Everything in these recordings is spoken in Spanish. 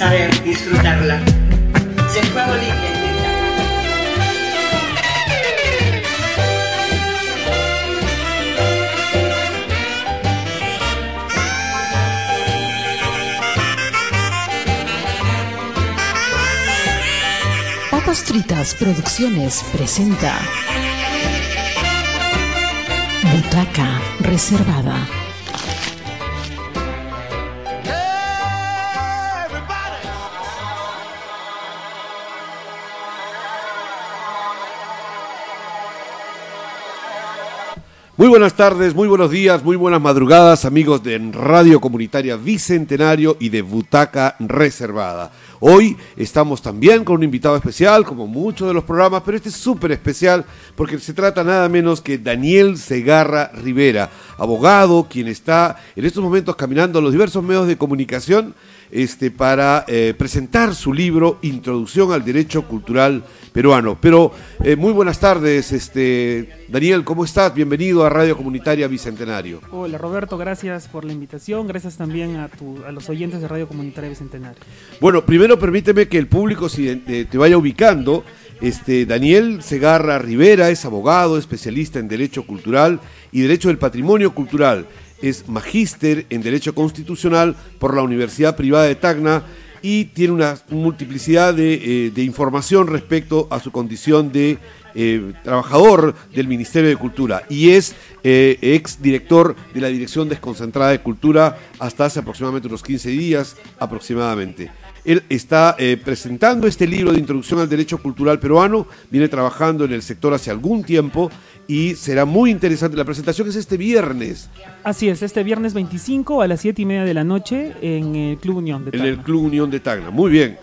saber disfrutarla. Se juego libre. Papas Fritas Producciones presenta Butaca Reservada. Muy buenas tardes, muy buenos días, muy buenas madrugadas, amigos de Radio Comunitaria Bicentenario y de Butaca Reservada. Hoy estamos también con un invitado especial, como muchos de los programas, pero este es súper especial porque se trata nada menos que Daniel Segarra Rivera, abogado, quien está en estos momentos caminando los diversos medios de comunicación este, para eh, presentar su libro Introducción al Derecho Cultural Peruano. Pero eh, muy buenas tardes, este, Daniel, ¿cómo estás? Bienvenido a Radio Comunitaria Bicentenario. Hola Roberto, gracias por la invitación, gracias también a, a los oyentes de Radio Comunitaria Bicentenario. Bueno, primero permíteme que el público te vaya ubicando. Este, Daniel Segarra Rivera es abogado, especialista en Derecho Cultural y Derecho del Patrimonio Cultural es magíster en Derecho Constitucional por la Universidad Privada de Tacna y tiene una multiplicidad de, eh, información respecto a su condición de eh, trabajador del Ministerio de Cultura y es eh, ex director de la Dirección Desconcentrada de Cultura hasta hace aproximadamente unos 15 días aproximadamente. Él está presentando este libro de introducción al derecho cultural peruano, viene trabajando en el sector hace algún tiempo y será muy interesante. La presentación es este viernes. Así es, este viernes 25 a las 7 y media de la noche en el Club Unión de Tacna. En el Club Unión de Tacna, muy bien.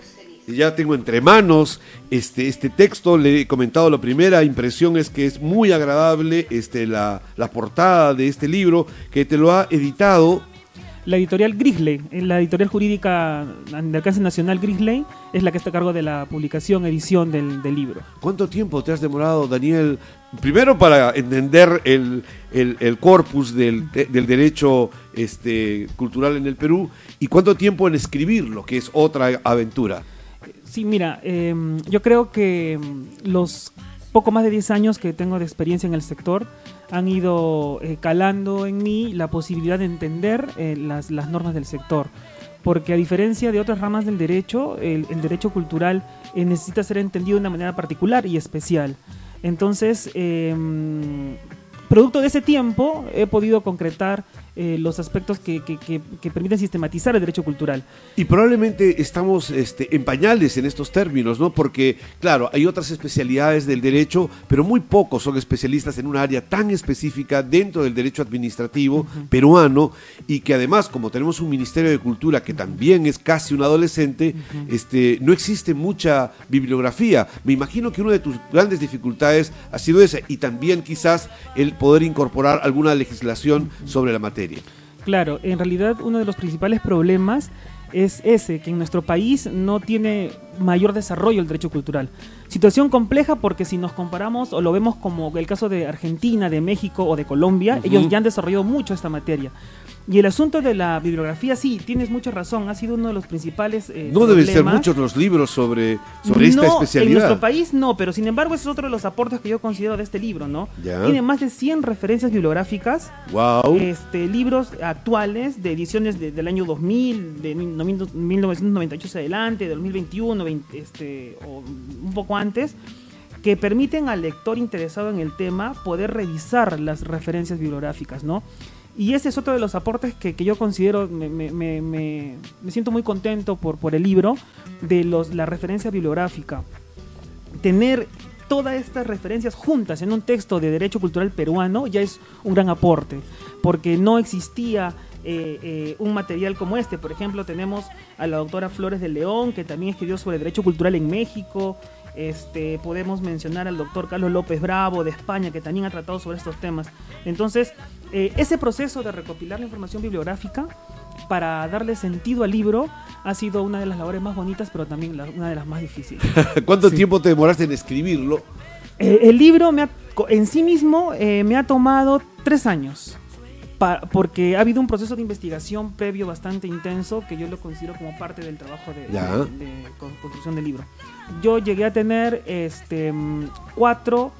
Ya tengo entre manos este, este texto, le he comentado la primera impresión es que es muy agradable este, la, la portada de este libro que te lo ha editado la editorial Grisley, eh, la editorial jurídica de alcance nacional Grisley, es la que está a cargo de la publicación, edición del, libro. ¿Cuánto tiempo te has demorado, Daniel? Primero para entender el, corpus del, derecho este, cultural en el Perú y cuánto tiempo en escribirlo, que es otra aventura. Sí, mira, em, yo creo que em, los poco más de 10 años que tengo de experiencia en el sector han ido eh, calando en mí la posibilidad de entender eh, las, normas del sector. Porque a diferencia de otras ramas del derecho, el, derecho cultural eh, necesita ser entendido de una manera particular y especial. Entonces, em, producto de ese tiempo, he podido concretar eh, los aspectos que, permiten sistematizar el derecho cultural. Y probablemente estamos este, en pañales en estos términos, ¿no? Porque, claro, hay otras especialidades del derecho, pero muy pocos son especialistas en un área tan específica dentro del derecho administrativo peruano y que además, como tenemos un Ministerio de Cultura que también es casi un adolescente, este, no existe mucha bibliografía. Me imagino que una de tus grandes dificultades ha sido esa y también quizás el poder incorporar alguna legislación sobre la materia. Claro, en realidad uno de los principales problemas es ese, que en nuestro país no tiene mayor desarrollo el derecho cultural. Situación compleja porque si nos comparamos o lo vemos como el caso de Argentina, de México o de Colombia, ellos ya han desarrollado mucho esta materia. Y el asunto de la bibliografía, sí, tienes mucha razón, ha sido uno de los principales. Eh, no deben ser muchos los libros sobre, sobre esta especialidad. En nuestro país no, pero sin embargo, ese es otro de los aportes que yo considero de este libro, ¿no? Tiene más de 100 referencias bibliográficas. Wow. Este, libros actuales de ediciones del año 2000, de 1998 adelante, de 2021, este, o un poco antes que permiten al lector interesado en el tema poder revisar las referencias bibliográficas, ¿no? Y ese es otro de los aportes que, yo considero, me, siento muy contento por, por el libro, de los, la referencia bibliográfica. Tener todas estas referencias juntas en un texto de derecho cultural peruano ya es un gran aporte, porque no existía eh, eh, un material como este. Por ejemplo, tenemos a la doctora Flores de León, que también escribió sobre derecho cultural en México. Este, podemos mencionar al doctor Carlos López Bravo de España, que también ha tratado sobre estos temas. Entonces, eh, ese proceso de recopilar la información bibliográfica para darle sentido al libro ha sido una de las labores más bonitas, pero también una de las más difíciles. ¿Cuánto tiempo te demoraste en escribirlo? Eh, el libro me en sí mismo eh, me ha tomado tres años. pa- porque ha habido un proceso de investigación previo bastante intenso que yo lo considero como parte del trabajo de, de- de con- construcción del libro. Yo llegué a tener este mm, cuatro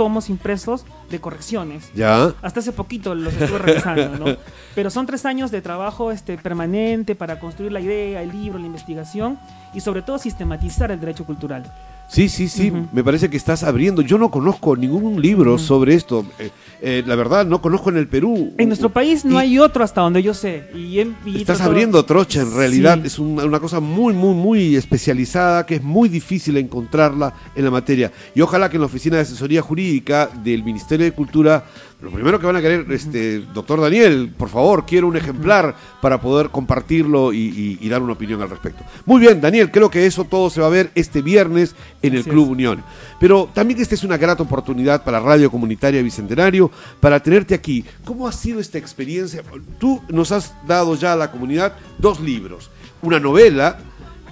tomos impresos de correcciones. ¿Ya? Hasta hace poquito los estuve revisando, ¿no? Pero son tres años de trabajo este, permanente para construir la idea, el libro, la investigación y sobre todo sistematizar el derecho cultural. Sí, sí, sí, me parece que estás abriendo. Yo no conozco ningún libro sobre esto. Eh, eh, la verdad, no conozco en el Perú. En nuestro país no Y hay otro hasta donde yo sé. Y, Estás abriendo trocha, en realidad. Sí. Es una, una cosa muy, muy, muy especializada que es muy difícil encontrarla en la materia. Y ojalá que en la Oficina de Asesoría Jurídica del Ministerio de Cultura, lo primero que van a querer, este, doctor Daniel, por favor, quiero un ejemplar para poder compartirlo y, y- y dar una opinión al respecto. Muy bien, Daniel, creo que eso todo se va a ver este viernes en el Así Club es. Unión. Pero también esta es una grata oportunidad para Radio Comunitaria Bicentenario para tenerte aquí. ¿Cómo ha sido esta experiencia? Tú nos has dado ya a la comunidad dos libros, una novela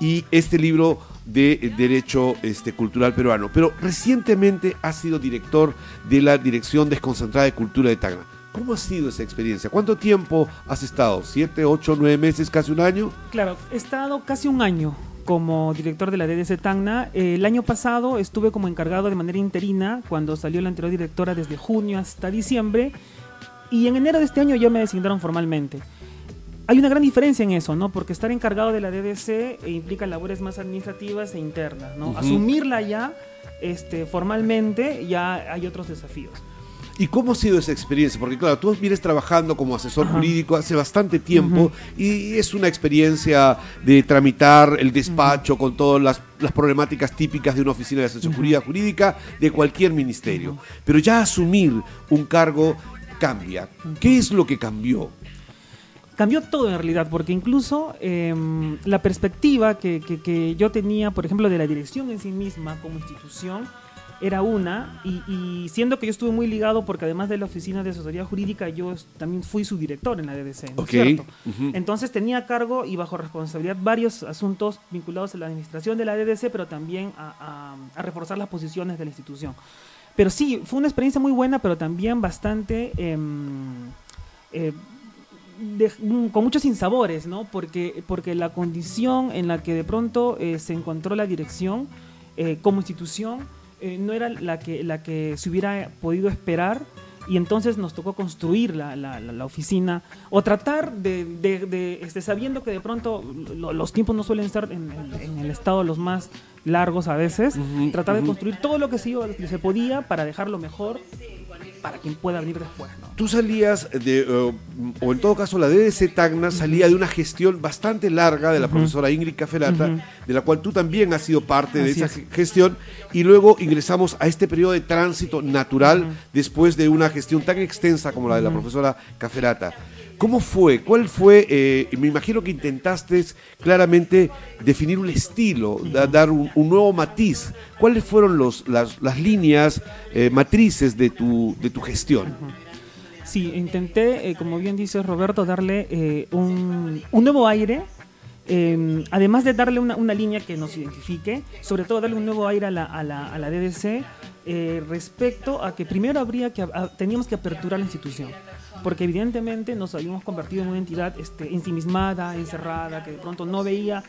y este libro de Derecho este, Cultural Peruano. Pero recientemente has sido director de la Dirección Desconcentrada de Cultura de Tacna. ¿Cómo ha sido esa experiencia? ¿Cuánto tiempo has estado? ¿Siete, ocho, nueve meses, casi un año? Claro, he estado casi un año como director de la DDC Tacna. El año pasado estuve como encargado de manera interina cuando salió la anterior directora desde junio hasta diciembre. Y en enero de este año ya me designaron formalmente. Hay una gran diferencia en eso, ¿no? Porque estar encargado de la DDC eh, implica labores más administrativas e internas, ¿no? Asumirla ya este, formalmente ya hay otros desafíos. ¿Y cómo ha sido esa experiencia? Porque claro, tú vienes trabajando como asesor Ajá. jurídico hace bastante tiempo y es una experiencia de tramitar el despacho con todas las, las problemáticas típicas de una oficina de asesoría jurídica de cualquier ministerio. Pero ya asumir un cargo cambia. ¿Qué es lo que cambió? Cambió todo en realidad, porque incluso em, la perspectiva que, que- que yo tenía, por ejemplo, de la dirección en sí misma como institución, era una, y, y siendo que yo estuve muy ligado, porque además de la oficina de asesoría jurídica, yo también fui su director en la DDC, ¿no es Ok, cierto? Entonces tenía a cargo y bajo responsabilidad varios asuntos vinculados a la administración de la DDC, pero también a, a- a reforzar las posiciones de la institución. Pero sí, fue una experiencia muy buena, pero también bastante... em, eh, de- mm, con muchos sinsabores, ¿no? Porque, porque la condición en la que de pronto eh, se encontró la dirección eh, como institución eh, no era la que, la que se hubiera podido esperar y entonces nos tocó construir la, la- oficina o tratar de, de- de, este, sabiendo que de pronto lo- los tiempos no suelen estar en, el- en el estado los más largos a veces, tratar de construir todo lo que se, se podía para dejarlo mejor para quien pueda venir después, ¿no? Tú salías de, eh, o en todo caso la DDC Tacna salía de una gestión bastante larga de la profesora Ingrid Caferata, Ujú. de la cual tú también has sido parte de esa es. ge- gestión, y luego ingresamos a este periodo de tránsito natural después de una gestión tan extensa como la de la profesora Caferata. ¿Cómo fue? ¿Cuál fue? eh, me imagino que intentaste claramente definir un estilo, da- dar un, un nuevo matiz. ¿Cuáles fueron los, las, las líneas eh, matrices de tu, de tu gestión? Sí, intenté, eh, como bien dice Roberto, darle un, un nuevo aire. eh, además de darle una, una línea que nos identifique, sobre todo darle un nuevo aire a la, a la, a la DDC respecto a que primero habría que a- teníamos que aperturar la institución, porque evidentemente nos habíamos convertido en una entidad este, ensimismada, encerrada, que de pronto no veía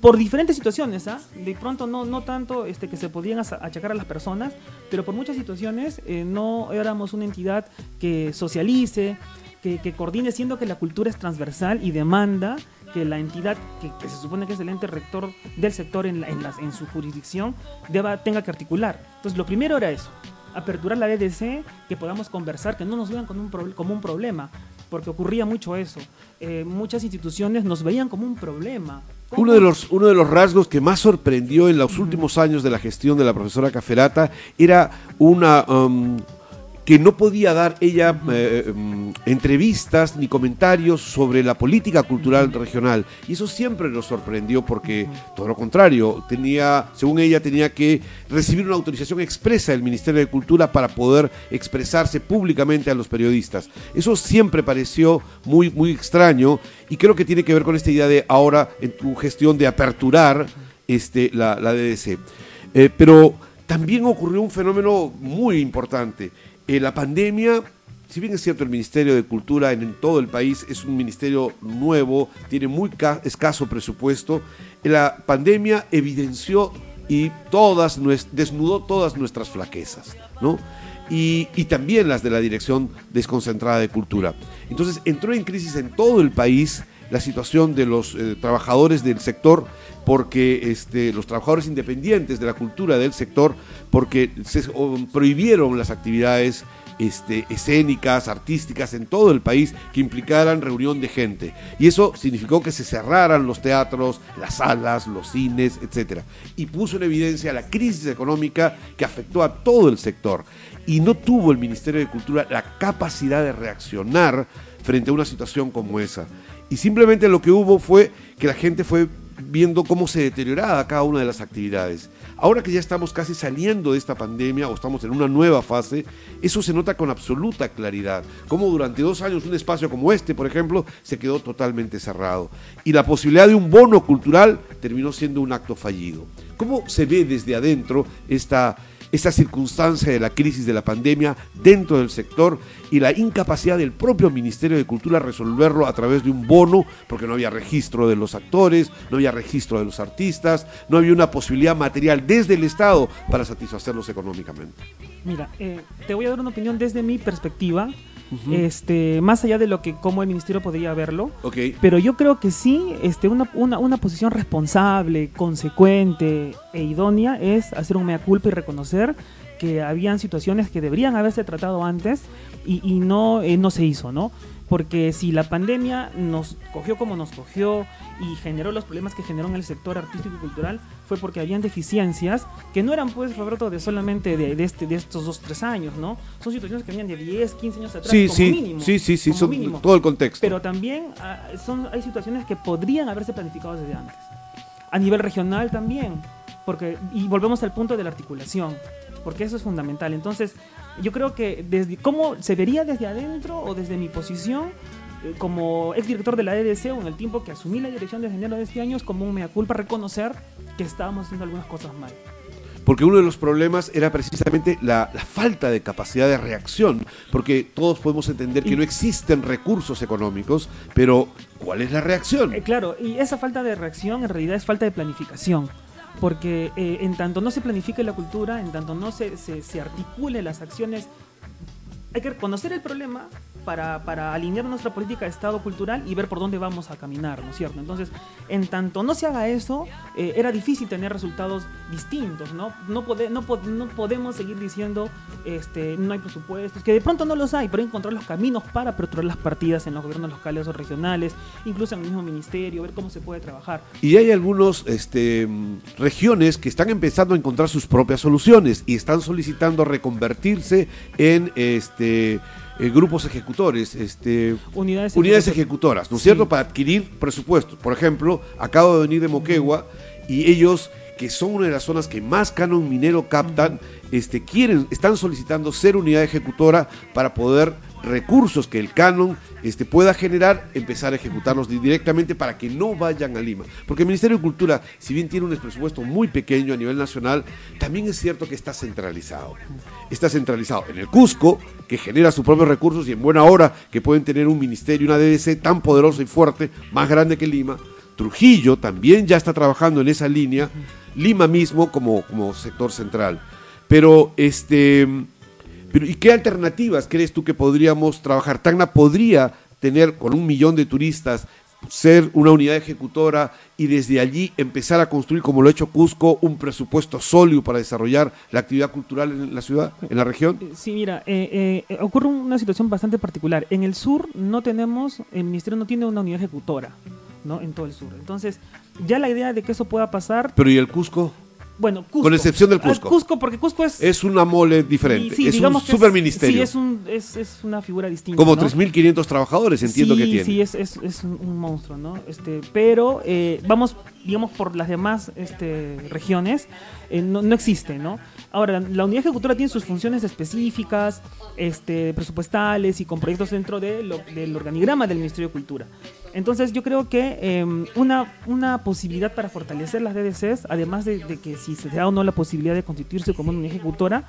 por diferentes situaciones, ¿ah? De pronto no, no tanto este, que se podían achacar a las personas, pero por muchas situaciones eh, no éramos una entidad que socialice, que, que coordine, siendo que la cultura es transversal y demanda que la entidad que, que se supone que es el ente rector del sector en, la- en, las- en su jurisdicción deba, tenga que articular. Entonces, lo primero era eso, aperturar la DDC, que podamos conversar, que no nos vean con un como un problema, porque ocurría mucho eso. Eh, muchas instituciones nos veían como un problema. Uno de, los, uno de los rasgos que más sorprendió en los últimos años de la gestión de la profesora Caferata era una um, que no podía dar ella eh, um, entrevistas ni comentarios sobre la política cultural regional. Y eso siempre nos sorprendió porque, todo lo contrario, tenía, según ella, tenía que recibir una autorización expresa del Ministerio de Cultura para poder expresarse públicamente a los periodistas. Eso siempre pareció muy, muy extraño y creo que tiene que ver con esta idea de ahora en tu gestión de aperturar este, la, la DDC. Eh, pero también ocurrió un fenómeno muy importante. Eh, la pandemia si bien es cierto el Ministerio de Cultura en, todo el país es un ministerio nuevo, tiene muy ca- escaso presupuesto, la pandemia evidenció y todas desnudó todas nuestras flaquezas, ¿no? Y, y también las de la Dirección Desconcentrada de Cultura. Entonces entró en crisis en todo el país la situación de los eh, trabajadores del sector, porque este, los trabajadores independientes de la cultura del sector, porque se prohibieron las actividades este, escénicas, artísticas en todo el país que implicaran reunión de gente. Y eso significó que se cerraran los teatros, las salas, los cines, etc. Y puso en evidencia la crisis económica que afectó a todo el sector. Y no tuvo el Ministerio de Cultura la capacidad de reaccionar frente a una situación como esa. Y simplemente lo que hubo fue que la gente fue viendo cómo se deterioraba cada una de las actividades. Ahora que ya estamos casi saliendo de esta pandemia o estamos en una nueva fase, eso se nota con absoluta claridad. Cómo durante dos años un espacio como este, por ejemplo, se quedó totalmente cerrado. Y la posibilidad de un bono cultural terminó siendo un acto fallido. ¿Cómo se ve desde adentro esta, esta circunstancia de la crisis de la pandemia dentro del sector y la incapacidad del propio Ministerio de Cultura resolverlo a través de un bono, porque no había registro de los actores, no había registro de los artistas, no había una posibilidad material desde el Estado para satisfacerlos económicamente. Mira, eh, te voy a dar una opinión desde mi perspectiva, este, más allá de lo que como el ministerio podría verlo. Pero yo creo que sí, este, una, una, una posición responsable, consecuente e idónea es hacer un mea culpa y reconocer que habían situaciones que deberían haberse tratado antes y, y no, eh, no se hizo, ¿no? Porque si la pandemia nos cogió como nos cogió y generó los problemas que generó en el sector artístico y cultural, fue porque habían deficiencias que no eran, pues, Roberto, de solamente de, de este, de estos dos, tres años, ¿no? Son situaciones que venían de 10, 15 años atrás, sí, como sí, mínimo. sí, sí, sí, son mínimo. todo el contexto. Pero también ah, son, hay situaciones que podrían haberse planificado desde antes. A nivel regional también. Porque, y volvemos al punto de la articulación. Porque eso es fundamental. Entonces, yo creo que desde cómo se vería desde adentro o desde mi posición como exdirector de la EDC o en el tiempo que asumí la dirección desde enero de este año es como un mea culpa reconocer que estábamos haciendo algunas cosas mal. porque uno de los problemas era precisamente la, la falta de capacidad de reacción, porque todos podemos entender que Y- no existen recursos económicos, pero ¿cuál es la reacción? Eh, claro, y esa falta de reacción en realidad es falta de planificación. Porque eh, en tanto no se planifique la cultura, en tanto no se, se, se articule las acciones, hay que reconocer el problema para, alinear nuestra política de Estado cultural y ver por dónde vamos a caminar, ¿no es cierto? Entonces, en tanto no se haga eso, eh, era difícil tener resultados distintos, ¿no? No, pode- no, po- no podemos seguir diciendo, este, no hay presupuestos, que de pronto no los hay, pero encontrar los caminos para aperturar las partidas en los gobiernos locales o regionales, incluso en el mismo ministerio, ver cómo se puede trabajar. Y hay algunas regiones que están empezando a encontrar sus propias soluciones y están solicitando reconvertirse en este eh, grupos ejecutores, este, Unidades, ejecutoras, ¿no es Sí. cierto? Para adquirir presupuestos. Por ejemplo, acabo de venir de Moquegua y ellos, que son una de las zonas que más canon minero captan, este, quieren, están solicitando ser unidad ejecutora para poder recursos que el canon este, pueda generar, empezar a ejecutarlos di- directamente para que no vayan a Lima. Porque el Ministerio de Cultura, si bien tiene un presupuesto muy pequeño a nivel nacional, también es cierto que está centralizado. Está centralizado en el Cusco, que genera sus propios recursos y en buena hora que pueden tener un ministerio, una DDC tan poderoso y fuerte, más grande que Lima. Trujillo también ya está trabajando en esa línea, Lima mismo como, como sector central. Pero este pero, ¿Y qué alternativas crees tú que podríamos trabajar? Tacna podría tener con un millón de turistas ser una unidad ejecutora y desde allí empezar a construir, como lo ha hecho Cusco, un presupuesto sólido para desarrollar la actividad cultural en la ciudad, en la región. Eh, Sí, mira, eh, eh, ocurre una situación bastante particular. En el sur no tenemos, el ministerio no tiene una unidad ejecutora, ¿no? En todo el sur. Entonces, ya la idea de que eso pueda pasar, Pero ¿y el Cusco? Bueno, Cusco. Con excepción del Ah, Cusco. Cusco, porque Cusco es... Es una mole diferente, sí, es un superministerio. Sí, es, un, es, es una figura distinta. como ¿no? 3.500 trabajadores, entiendo sí, que tiene. Sí, es, es, es un, un monstruo, ¿no? Este, pero eh, vamos, digamos, por las demás este, regiones, eh, no, no existe, ¿no? Ahora, la unidad ejecutora tiene sus funciones específicas, este, presupuestales y con proyectos dentro de lo- del organigrama del Ministerio de Cultura. Entonces, yo creo que eh, una, una posibilidad para fortalecer las DDCs, además de, de que si se da o no la posibilidad de constituirse como una ejecutora,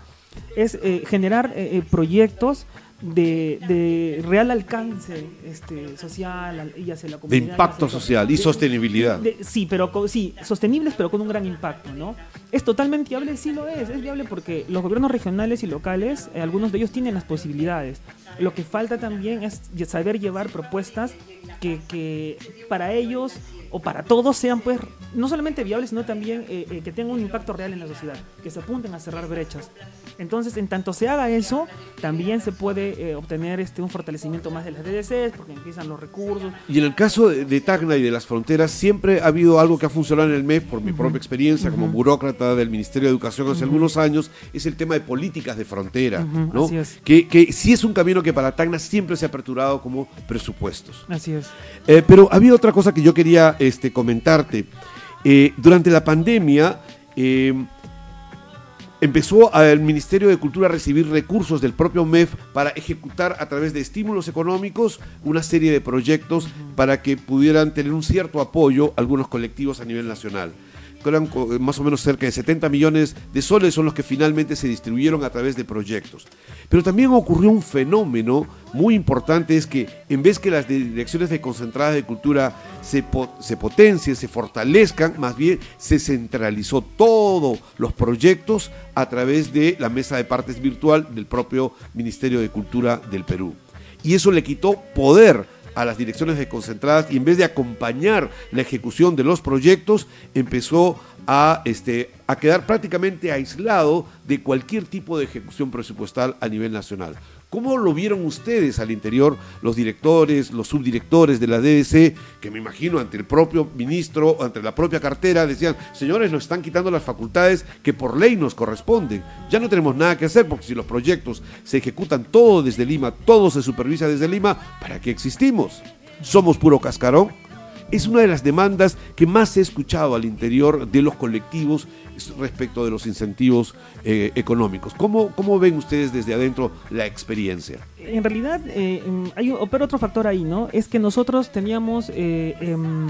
es eh, generar eh, eh, proyectos de, de real alcance este, social, y hacia la De comunidad. impacto hacia- social y de- sostenibilidad. de- sí, pero co- sí, sostenibles, pero con un gran impacto, ¿no? ¿Es totalmente viable? Sí lo es. Es viable porque los gobiernos regionales y locales, eh, algunos de ellos tienen las posibilidades. Lo que falta también es saber llevar propuestas que, que para ellos o para todos sean, pues, no solamente viables, sino también eh, eh, que tengan un impacto real en la sociedad, que se apunten a cerrar brechas. Entonces, en tanto se haga eso, también se puede eh, obtener este, un fortalecimiento más de las DDCs, porque empiezan los recursos, Y en el caso de, de Tacna y de las fronteras, siempre ha habido algo que ha funcionado en el MEF, por mi propia experiencia como burócrata del Ministerio de Educación hace algunos años, es el tema de políticas de frontera, ¿no? así es. Que, que sí es un camino que para Tacna siempre se ha aperturado como presupuestos. Así es. Eh, pero había otra cosa que yo quería este, comentarte. Eh, durante la pandemia eh, empezó el Ministerio de Cultura a recibir recursos del propio MEF para ejecutar a través de estímulos económicos una serie de proyectos para que pudieran tener un cierto apoyo algunos colectivos a nivel nacional. Eran co- más o menos cerca de 70 millones de soles son los que finalmente se distribuyeron a través de proyectos. Pero también ocurrió un fenómeno muy importante, es que en vez que las direcciones de concentradas de cultura se, se potencien, se fortalezcan, más bien se centralizó todos los proyectos a través de la mesa de partes virtual del propio Ministerio de Cultura del Perú. Y eso le quitó poder a las direcciones de concentradas y en vez de acompañar la ejecución de los proyectos, empezó a, este, a quedar prácticamente aislado de cualquier tipo de ejecución presupuestal a nivel nacional. ¿Cómo lo vieron ustedes al interior, los directores, los subdirectores de la DDC, que me imagino ante el propio ministro, ante la propia cartera, decían, señores, nos están quitando las facultades que por ley nos corresponden. Ya no tenemos nada que hacer porque si los proyectos se ejecutan todo desde Lima, todo se supervisa desde Lima, ¿para qué existimos? ¿Somos puro cascarón? Es una de las demandas que más he escuchado al interior de los colectivos respecto de los incentivos eh, económicos. ¿Cómo, ¿Cómo ven ustedes desde adentro la experiencia? En realidad, eh, em, hay opera otro factor ahí, ¿no? Es que nosotros teníamos, eh, em,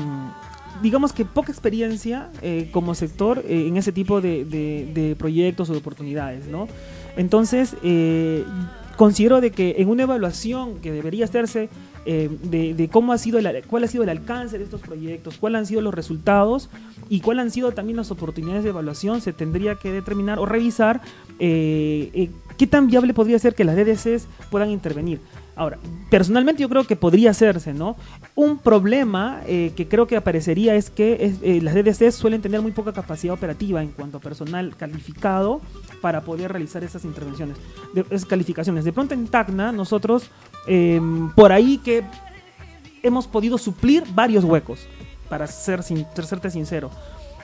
digamos que poca experiencia como sector eh, en ese tipo de, proyectos o de oportunidades, ¿no? Entonces, considero de que en una evaluación que debería hacerse eh, de, cómo ha sido el, cuál ha sido el alcance de estos proyectos, cuáles han sido los resultados y cuáles han sido también las oportunidades de evaluación, se tendría que determinar o revisar eh, eh, qué tan viable podría ser que las DDCs puedan intervenir. Ahora, personalmente yo creo que podría hacerse, ¿no? Un problema eh, que creo que aparecería es que eh, las DDCs suelen tener muy poca capacidad operativa en cuanto a personal calificado para poder realizar esas intervenciones, de, esas calificaciones. De pronto en Tacna nosotros, eh, por ahí que hemos podido suplir varios huecos, para ser serte sincero.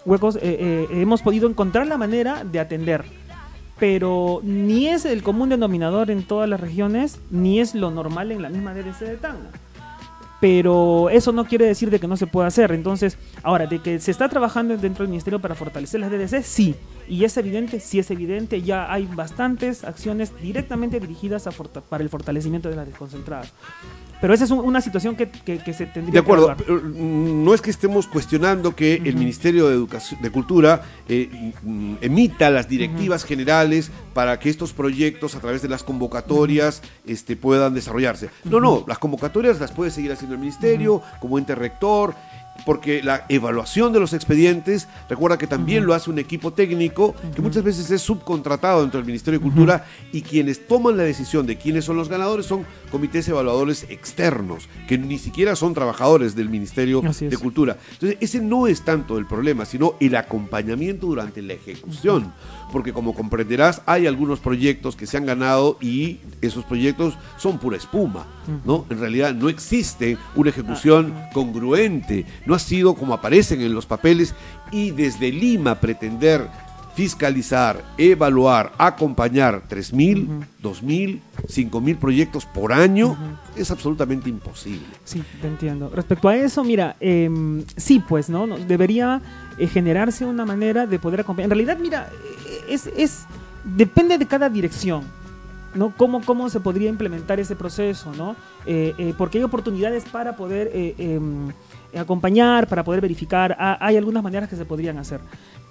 Huecos, eh, hemos podido encontrar la manera de atender pero ni es el común denominador en todas las regiones, ni es lo normal en la misma DDC de Tacna. Pero eso no quiere decir de que no se pueda hacer. Entonces, ahora, de que se está trabajando dentro del Ministerio para fortalecer las DDC, sí. Y es evidente, sí es evidente, ya hay bastantes acciones directamente dirigidas para el fortalecimiento de las desconcentradas. Pero esa es un- una situación que, que- que se tendría De acuerdo, que mm, no es que estemos cuestionando que el Ministerio de Educación, de Cultura eh, mm, emita las directivas generales para que estos proyectos a través de las convocatorias este, puedan desarrollarse. No, no, las convocatorias las puede seguir haciendo el Ministerio como ente rector. Porque la evaluación de los expedientes, recuerda que también lo hace un equipo técnico que muchas veces es subcontratado dentro del Ministerio de Cultura y quienes toman la decisión de quiénes son los ganadores son comités evaluadores externos, que ni siquiera son trabajadores del Ministerio de Cultura. Entonces, ese no es tanto el problema, sino el acompañamiento durante la ejecución. Porque como comprenderás, hay algunos proyectos que se han ganado y esos proyectos son pura espuma, ¿no? En realidad no existe una ejecución congruente, no ha sido como aparecen en los papeles y desde Lima pretender fiscalizar, evaluar, acompañar 3.000, 2.000, 5.000 proyectos por año es absolutamente imposible. Sí, te entiendo. Respecto a eso, mira, em, sí, pues, ¿no? Debería eh, generarse una manera de poder acompañar. En realidad, mira, es, es depende de cada dirección, ¿no? ¿Cómo, cómo se podría implementar ese proceso, ¿no? Eh, eh, porque hay oportunidades para poder eh, em, acompañar, para poder verificar. Ah, hay algunas maneras que se podrían hacer.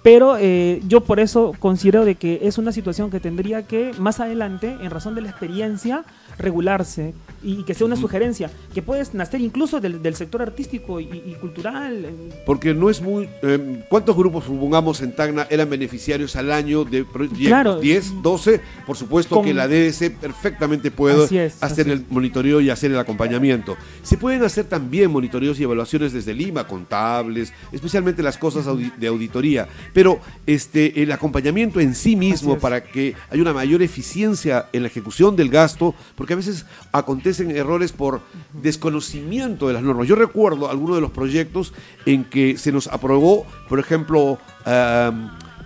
Pero eh, yo por eso considero de que es una situación que tendría que más adelante, en razón de la experiencia, regularse y, que sea una sugerencia que puede nacer incluso del, del sector artístico y, cultural. Porque no es muy... Eh, ¿Cuántos grupos, supongamos, en Tacna eran beneficiarios al año de proyectos? Claro. 10, 12. Por supuesto Con- que la DDC perfectamente puede es, hacer el monitoreo y hacer el acompañamiento. Se pueden hacer también monitoreos y evaluaciones desde Lima, contables, especialmente las cosas audi- de auditoría. Pero este, el acompañamiento en sí mismo para que haya una mayor eficiencia en la ejecución del gasto, porque a veces acontecen errores por desconocimiento de las normas. Yo recuerdo algunos de los proyectos en que se nos aprobó, por ejemplo,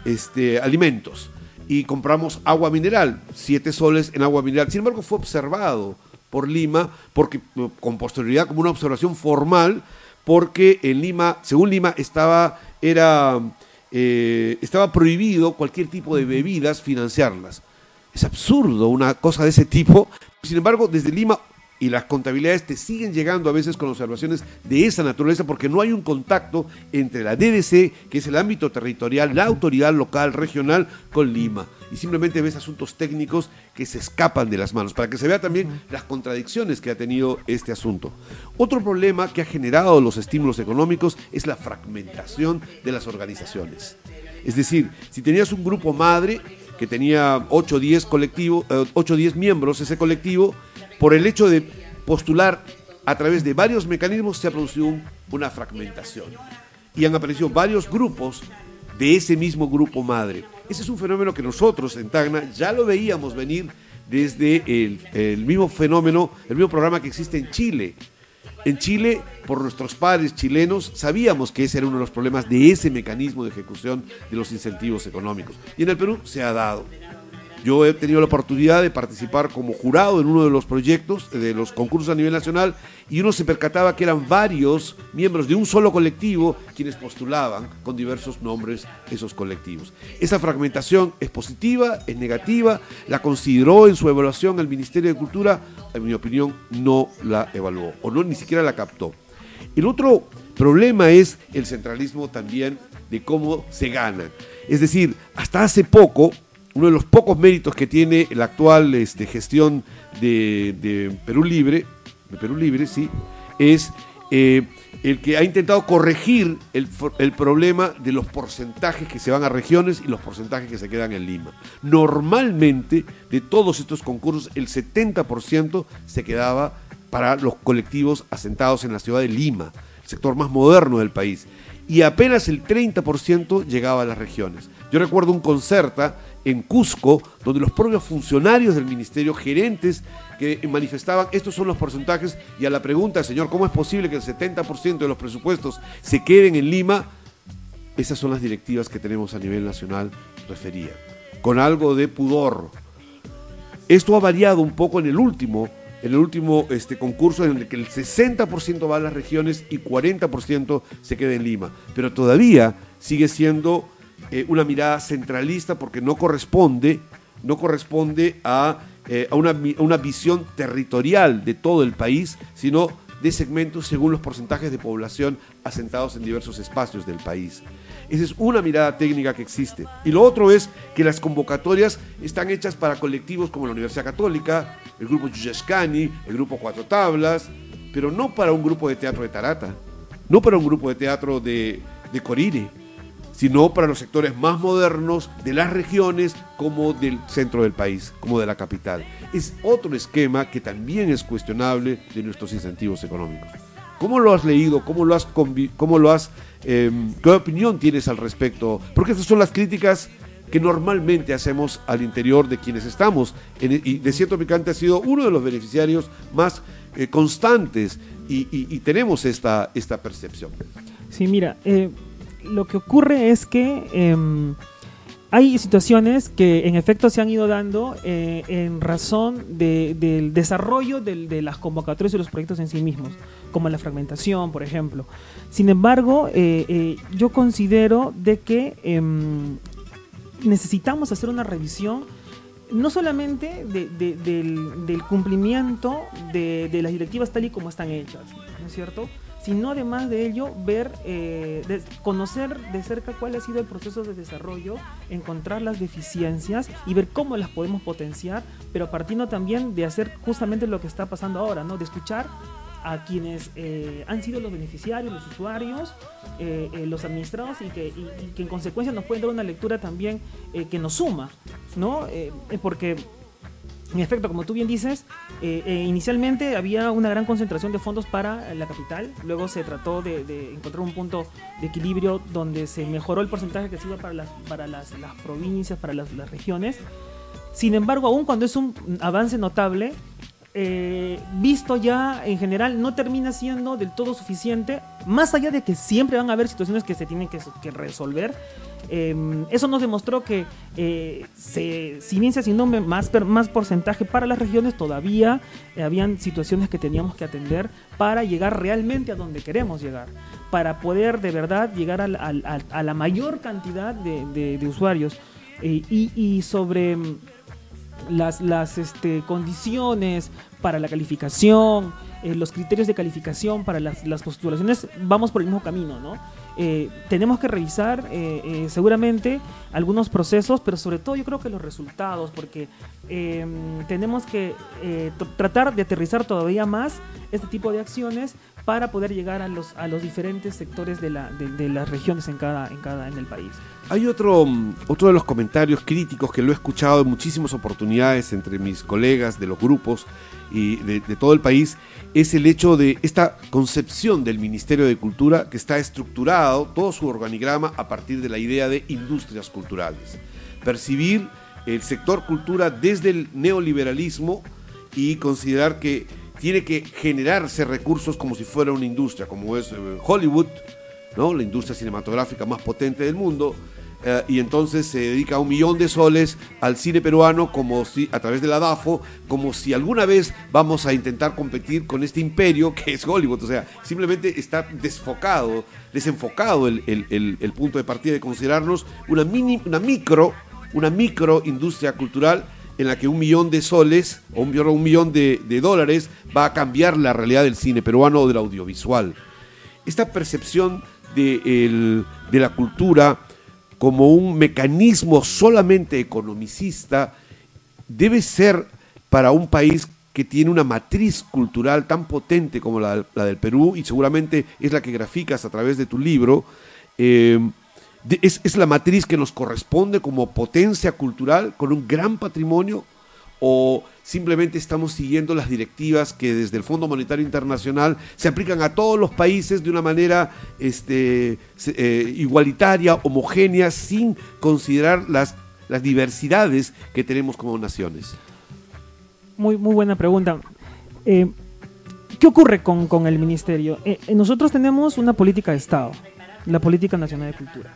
este, alimentos y compramos agua mineral, siete soles en agua mineral. Sin embargo, fue observado por Lima, porque con posterioridad como una observación formal, porque en Lima, según Lima, estaba, era, eh, estaba prohibido cualquier tipo de bebidas financiarlas. Es absurdo una cosa de ese tipo. Sin embargo, desde Lima y las contabilidades te siguen llegando a veces con observaciones de esa naturaleza porque no hay un contacto entre la DDC, que es el ámbito territorial, la autoridad local, regional, con Lima. Y simplemente ves asuntos técnicos que se escapan de las manos, para que se vea también las contradicciones que ha tenido este asunto. Otro problema que ha generado los estímulos económicos es la fragmentación de las organizaciones. Es decir, si tenías un grupo madre que tenía 8 o 10 colectivos, 8 o 10 miembros, ese colectivo, por el hecho de postular a través de varios mecanismos se ha producido un- una fragmentación. Y han aparecido varios grupos de ese mismo grupo madre. Ese es un fenómeno que nosotros en Tacna ya lo veíamos venir desde el mismo fenómeno, el mismo programa que existe en Chile. En Chile, por nuestros padres chilenos, sabíamos que ese era uno de los problemas de ese mecanismo de ejecución de los incentivos económicos. Y en el Perú se ha dado. Yo he tenido la oportunidad de participar como jurado en uno de los proyectos, de los concursos a nivel nacional, y uno se percataba que eran varios miembros de un solo colectivo quienes postulaban con diversos nombres esos colectivos. Esa fragmentación es positiva, es negativa, la consideró en su evaluación el Ministerio de Cultura, en mi opinión no la evaluó, o no ni siquiera la captó. El otro problema es el centralismo también de cómo se gana. Es decir, hasta hace poco, uno de los pocos méritos que tiene la actual este, gestión de, Perú Libre, de Perú Libre, sí, es eh, el que ha intentado corregir el, el problema de los porcentajes que se van a regiones y los porcentajes que se quedan en Lima. Normalmente, de todos estos concursos, el 70% se quedaba para los colectivos asentados en la ciudad de Lima, el sector más moderno del país. Y apenas el 30% llegaba a las regiones. Yo recuerdo un concerta en Cusco, donde los propios funcionarios del ministerio, gerentes, que manifestaban estos son los porcentajes, y a la pregunta, señor, ¿cómo es posible que el 70% de los presupuestos se queden en Lima? Esas son las directivas que tenemos a nivel nacional, refería, con algo de pudor. Esto ha variado un poco en el último, en el último este, concurso en el que el 60% va a las regiones y 40% se queda en Lima. Pero todavía sigue siendo eh, una mirada centralista porque no corresponde, no corresponde a, eh, a una, a una visión territorial de todo el país, sino de segmentos según los porcentajes de población asentados en diversos espacios del país. Esa es una mirada técnica que existe. Y lo otro es que las convocatorias están hechas para colectivos como la Universidad Católica, el grupo Yuyashkani, el grupo Cuatro Tablas, pero no para un grupo de teatro de Tarata, no para un grupo de teatro de, de Corire, sino para los sectores más modernos de las regiones como del centro del país, como de la capital. Es otro esquema que también es cuestionable de nuestros incentivos económicos. ¿Cómo lo has leído? ¿Cómo lo has, cómo lo has eh, qué opinión tienes al respecto? Porque estas son las críticas que normalmente hacemos al interior de quienes estamos. En- y Desierto Picante ha sido uno de los beneficiarios más eh, constantes y, y- y tenemos esta, esta percepción. Sí, mira, eh, lo que ocurre es que em, hay situaciones que en efecto se han ido dando eh, en razón de- del desarrollo de las convocatorias y los proyectos en sí mismos, como la fragmentación, por ejemplo. Sin embargo, eh, eh, yo considero de que em, necesitamos hacer una revisión no solamente de- de- del, cumplimiento de las directivas tal y como están hechas, ¿no es cierto? Sino además de ello ver, eh, conocer de cerca cuál ha sido el proceso de desarrollo, encontrar las deficiencias y ver cómo las podemos potenciar, pero partiendo también de hacer justamente lo que está pasando ahora, ¿no? De escuchar a quienes eh, han sido los beneficiarios, los usuarios, eh, eh, los administrados y que, y- que en consecuencia nos pueden dar una lectura también eh, que nos suma, ¿no? Porque en efecto, como tú bien dices, eh, eh, inicialmente había una gran concentración de fondos para la capital, luego se trató de, de encontrar un punto de equilibrio donde se mejoró el porcentaje que se iba para las, para las, las provincias, para las, las regiones. Sin embargo, aun cuando es un avance notable, eh, visto ya en general no termina siendo del todo suficiente, más allá de que siempre van a haber situaciones que se tienen que, que resolver. Eh, eso nos demostró que eh, se, se más, más porcentaje para las regiones, todavía eh, habían situaciones que teníamos que atender para llegar realmente a donde queremos llegar, para poder de verdad llegar a la mayor cantidad de, usuarios. Eh, y, sobre mm, las, las este, condiciones para la calificación, eh, los criterios de calificación para las, las postulaciones, vamos por el mismo camino, ¿no? Eh, tenemos que revisar eh, eh, seguramente algunos procesos, pero sobre todo yo creo que los resultados, porque eh, tenemos que eh, tr- tratar de aterrizar todavía más este tipo de acciones para poder llegar a los, a los diferentes sectores de, la, de, las regiones en cada, en cada en el país. Hay otro, mm, otro de los comentarios críticos que lo he escuchado en muchísimas oportunidades entre mis colegas de los grupos y de, de todo el país, es el hecho de esta concepción del Ministerio de Cultura que está estructurado, todo su organigrama, a partir de la idea de industrias culturales. Percibir el sector cultura desde el neoliberalismo y considerar que tiene que generarse recursos como si fuera una industria, como es eh, Hollywood, ¿no? la industria cinematográfica más potente del mundo, eh, y entonces se dedica un millón de soles al cine peruano como si, a través de la DAFO, como si alguna vez vamos a intentar competir con este imperio que es Hollywood. O sea, simplemente está desfocado, desenfocado el, el- punto de partida de considerarnos una, mini, una micro, una micro industria cultural en la que un millón de soles o un, millón- de, dólares va a cambiar la realidad del cine peruano o del audiovisual esta percepción de, la cultura como un mecanismo solamente economicista debe ser para un país que tiene una matriz cultural tan potente como la, del Perú y seguramente es la que graficas a través de tu libro. eh, es, es la matriz que nos corresponde como potencia cultural con un gran patrimonio o simplemente estamos siguiendo las directivas que desde el Fondo Monetario Internacional se aplican a todos los países de una manera este, eh, igualitaria, homogénea, sin considerar las, las diversidades que tenemos como naciones. Muy, muy buena pregunta. Eh, ¿Qué ocurre con, con el ministerio? Eh, nosotros tenemos una política de Estado, la Política Nacional de Cultura.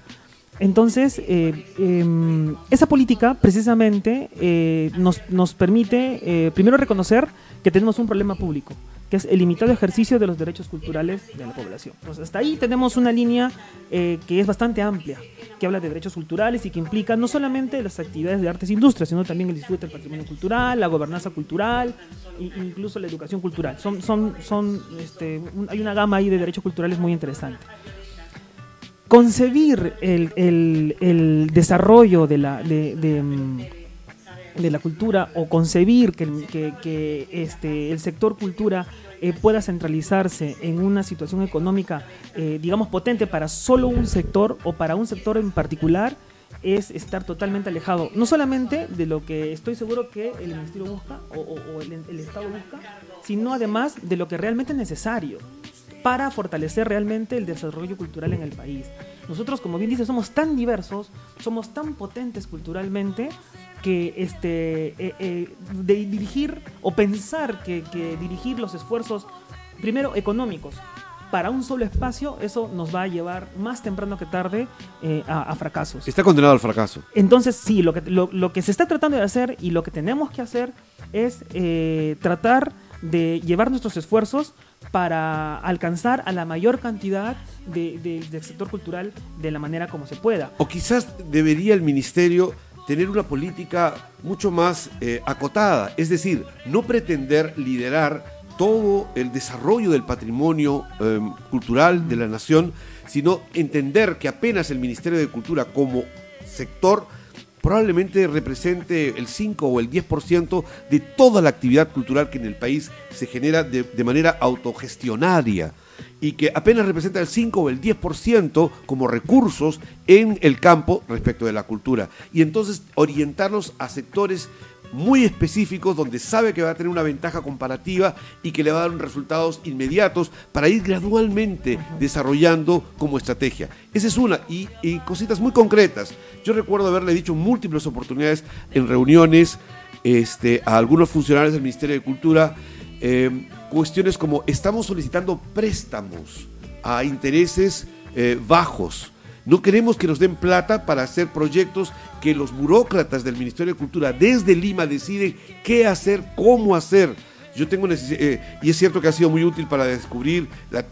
Entonces, eh, em, esa política precisamente eh, nos, nos permite eh, primero reconocer que tenemos un problema público, que es el limitado ejercicio de los derechos culturales de la población. Entonces, hasta ahí tenemos una línea eh, que es bastante amplia, que habla de derechos culturales y que implica no solamente las actividades de artes e industrias, sino también el disfrute del patrimonio cultural, la gobernanza cultural e incluso la educación cultural. Son, son, son, este, hay una gama ahí de derechos culturales muy interesante concebir el, el- desarrollo de la, de, mm, la cultura o concebir que- que, este, el sector cultura eh, pueda centralizarse en una situación económica, eh, digamos, potente para solo un sector o para un sector en particular, es estar totalmente alejado, no solamente de lo que estoy seguro que el Ministerio busca o, o- o el, el Estado busca, sino además de lo que realmente es necesario para fortalecer realmente el desarrollo cultural en el país. Nosotros, como bien dice, somos tan diversos, somos tan potentes culturalmente que este, eh, eh, de dirigir o pensar que, que dirigir los esfuerzos, primero económicos, para un solo espacio, eso nos va a llevar más temprano que tarde eh, a, a fracasos. Está condenado al fracaso. Entonces, sí, lo que, lo, lo que se está tratando de hacer y lo que tenemos que hacer es eh, tratar de llevar nuestros esfuerzos para alcanzar a la mayor cantidad de- de- del sector cultural de la manera como se pueda. O quizás debería el ministerio tener una política mucho más eh, acotada, es decir, no pretender liderar todo el desarrollo del patrimonio eh, cultural de la nación, sino entender que apenas el Ministerio de Cultura como sector probablemente represente el 5 o el 10% de toda la actividad cultural que en el país se genera de, manera autogestionaria y que apenas representa el 5 o el 10% como recursos en el campo respecto de la cultura. Y entonces orientarlos a sectores muy específicos donde sabe que va a tener una ventaja comparativa y que le va a dar resultados inmediatos para ir gradualmente desarrollando como estrategia. Esa es una. Y, y cositas muy concretas. Yo recuerdo haberle dicho múltiples oportunidades en reuniones este, a algunos funcionarios del Ministerio de Cultura eh, cuestiones como estamos solicitando préstamos a intereses eh, bajos. No queremos que nos den plata para hacer proyectos que los burócratas del Ministerio de Cultura desde Lima deciden qué hacer, cómo hacer. Yo tengo eh, y es cierto que ha sido muy útil para descubrir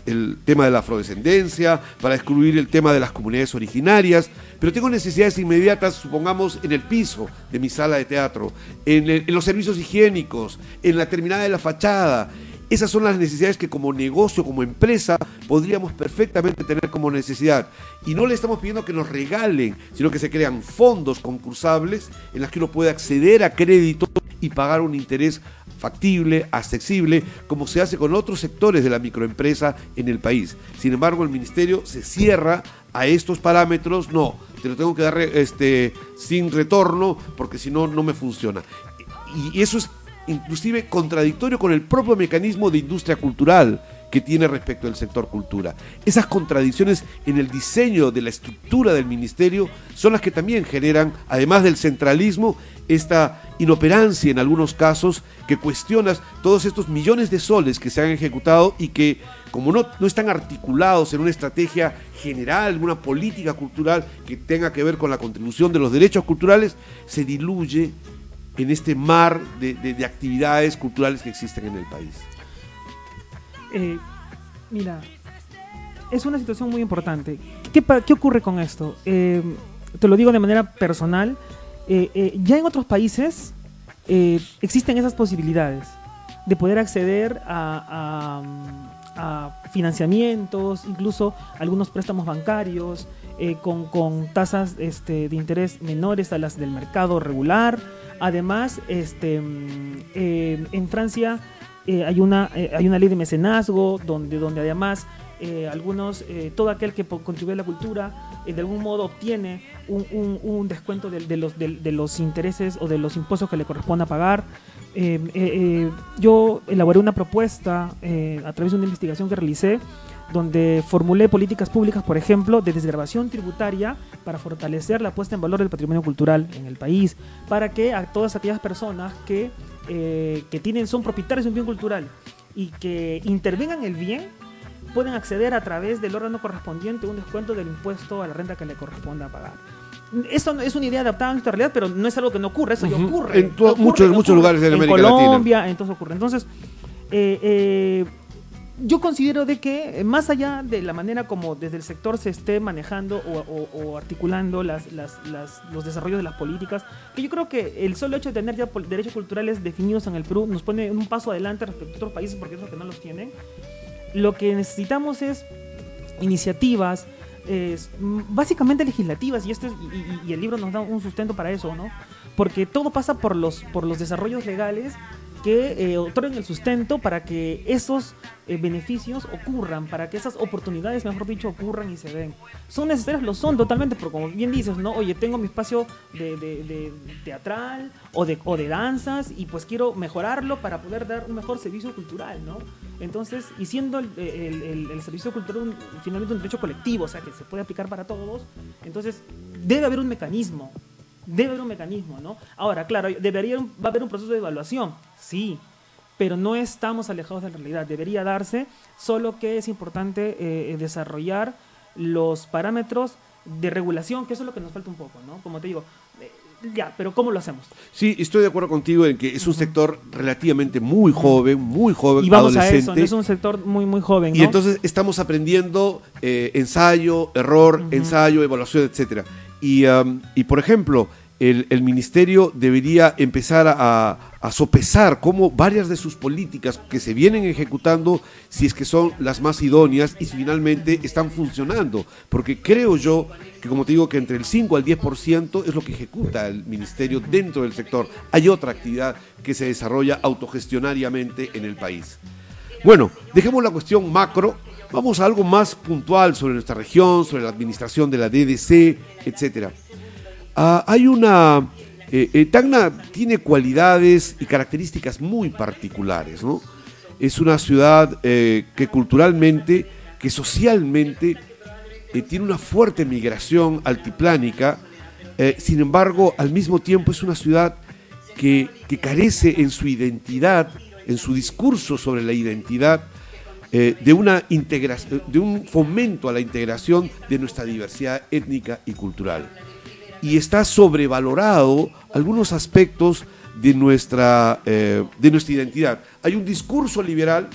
el tema de la afrodescendencia, para descubrir el tema de las comunidades originarias, pero tengo necesidades inmediatas, supongamos, en el piso de mi sala de teatro, en, en los servicios higiénicos, en la terminada de la fachada. Esas son las necesidades que como negocio, como empresa, podríamos perfectamente tener como necesidad. Y no le estamos pidiendo que nos regalen, sino que se crean fondos concursables en los que uno puede acceder a crédito y pagar un interés factible, accesible, como se hace con otros sectores de la microempresa en el país. Sin embargo, el ministerio se cierra a estos parámetros, no, te lo tengo que dar este, sin retorno porque si no, no me funciona. Y eso es inclusive contradictorio con el propio mecanismo de industria cultural que tiene respecto al sector cultura. Esas contradicciones en el diseño de la estructura del ministerio son las que también generan, además del centralismo, esta inoperancia en algunos casos que cuestionas todos estos millones de soles que se han ejecutado y que como no, no están articulados en una estrategia general, una política cultural que tenga que ver con la contribución de los derechos culturales, se diluye en este mar de, de- de actividades culturales que existen en el país. Eh, mira, es una situación muy importante. ¿Qué, qué ocurre con esto? Eh, te lo digo de manera personal. eh, ya en otros países existen esas posibilidades de poder acceder a, a- financiamientos, incluso algunos préstamos bancarios eh, con, con tasas este, de interés menores a las del mercado regular. Además, este, mm, eh, en Francia eh, hay, una, hay una ley de mecenazgo donde, donde además algunos, todo aquel que contribuye a la cultura de algún modo obtiene un, un- descuento de, los, de, los intereses o de los impuestos que le corresponda pagar. Eh, eh, eh, yo elaboré una propuesta eh, a través de una investigación que realicé donde formulé políticas públicas, por ejemplo, de desgrabación tributaria para fortalecer la puesta en valor del patrimonio cultural en el país, para que a todas aquellas personas que, que tienen, son propietarios de un bien cultural y que intervengan el bien, pueden acceder a través del órgano correspondiente un descuento del impuesto a la renta que le corresponda pagar. Eso es una idea adaptada a nuestra realidad, pero no es algo que no ocurre, eso ya Ujú. ocurre. En Ocurre, muchos- muchos lugares de en América Latina. Colombia, entonces ocurre. Entonces, eh, eh, yo considero de que eh, más allá de la manera como desde el sector se esté manejando o, o- o articulando las, las- las- los desarrollos de las políticas, que yo creo que el solo hecho de tener ya derechos culturales definidos en el Perú nos pone un paso adelante respecto a otros países porque es lo que no los tienen. Lo que necesitamos es iniciativas, mm, básicamente legislativas, y, esto es- y- y- y el libro nos da un sustento para eso, ¿no? Porque todo pasa por los, por los desarrollos legales que eh, otorguen el sustento para que esos eh, beneficios ocurran, para que esas oportunidades, mejor dicho, ocurran y se den. ¿Son necesarias? Lo son totalmente, pero como bien dices, ¿no? Oye, tengo mi espacio de, de- de teatral o de, o de danzas y pues quiero mejorarlo para poder dar un mejor servicio cultural, ¿no? Entonces, y siendo el, el- el- el servicio cultural un- finalmente un derecho colectivo, o sea, que se puede aplicar para todos, entonces debe haber un mecanismo, debe haber un mecanismo, ¿no? Ahora, claro, debería, va a haber un proceso de evaluación, sí, pero no estamos alejados de la realidad, debería darse, solo que es importante eh, desarrollar los parámetros de regulación, que eso es lo que nos falta un poco, ¿no? Como te digo, eh, ya, pero ¿cómo lo hacemos? Sí, estoy de acuerdo contigo en que es un sector relativamente muy joven, muy joven, Y vamos a adolescente. eso, no es un sector muy, muy joven, Y entonces estamos aprendiendo eh, ensayo, error, ensayo, evaluación, etcétera. Y, um, y por ejemplo, el, ministerio debería empezar a, a sopesar cómo varias de sus políticas que se vienen ejecutando, si es que son las más idóneas y si finalmente están funcionando. Porque creo yo que, como te digo, que entre el 5 al 10% es lo que ejecuta el ministerio dentro del sector. Hay otra actividad que se desarrolla autogestionariamente en el país. Bueno, dejemos la cuestión macro, vamos a algo más puntual sobre nuestra región, sobre la administración de la DDC, etcétera. Ah, hay una... eh, eh, Tacna tiene cualidades y características muy particulares, ¿no? Es una ciudad eh, que culturalmente, que socialmente eh, tiene una fuerte migración altiplánica, sin embargo, al mismo tiempo es una ciudad que, que carece en su identidad, en su discurso sobre la identidad, de, una de un fomento a la integración de nuestra diversidad étnica y cultural. Y está sobrevalorado algunos aspectos de nuestra, eh, de nuestra identidad. Hay un discurso liberal,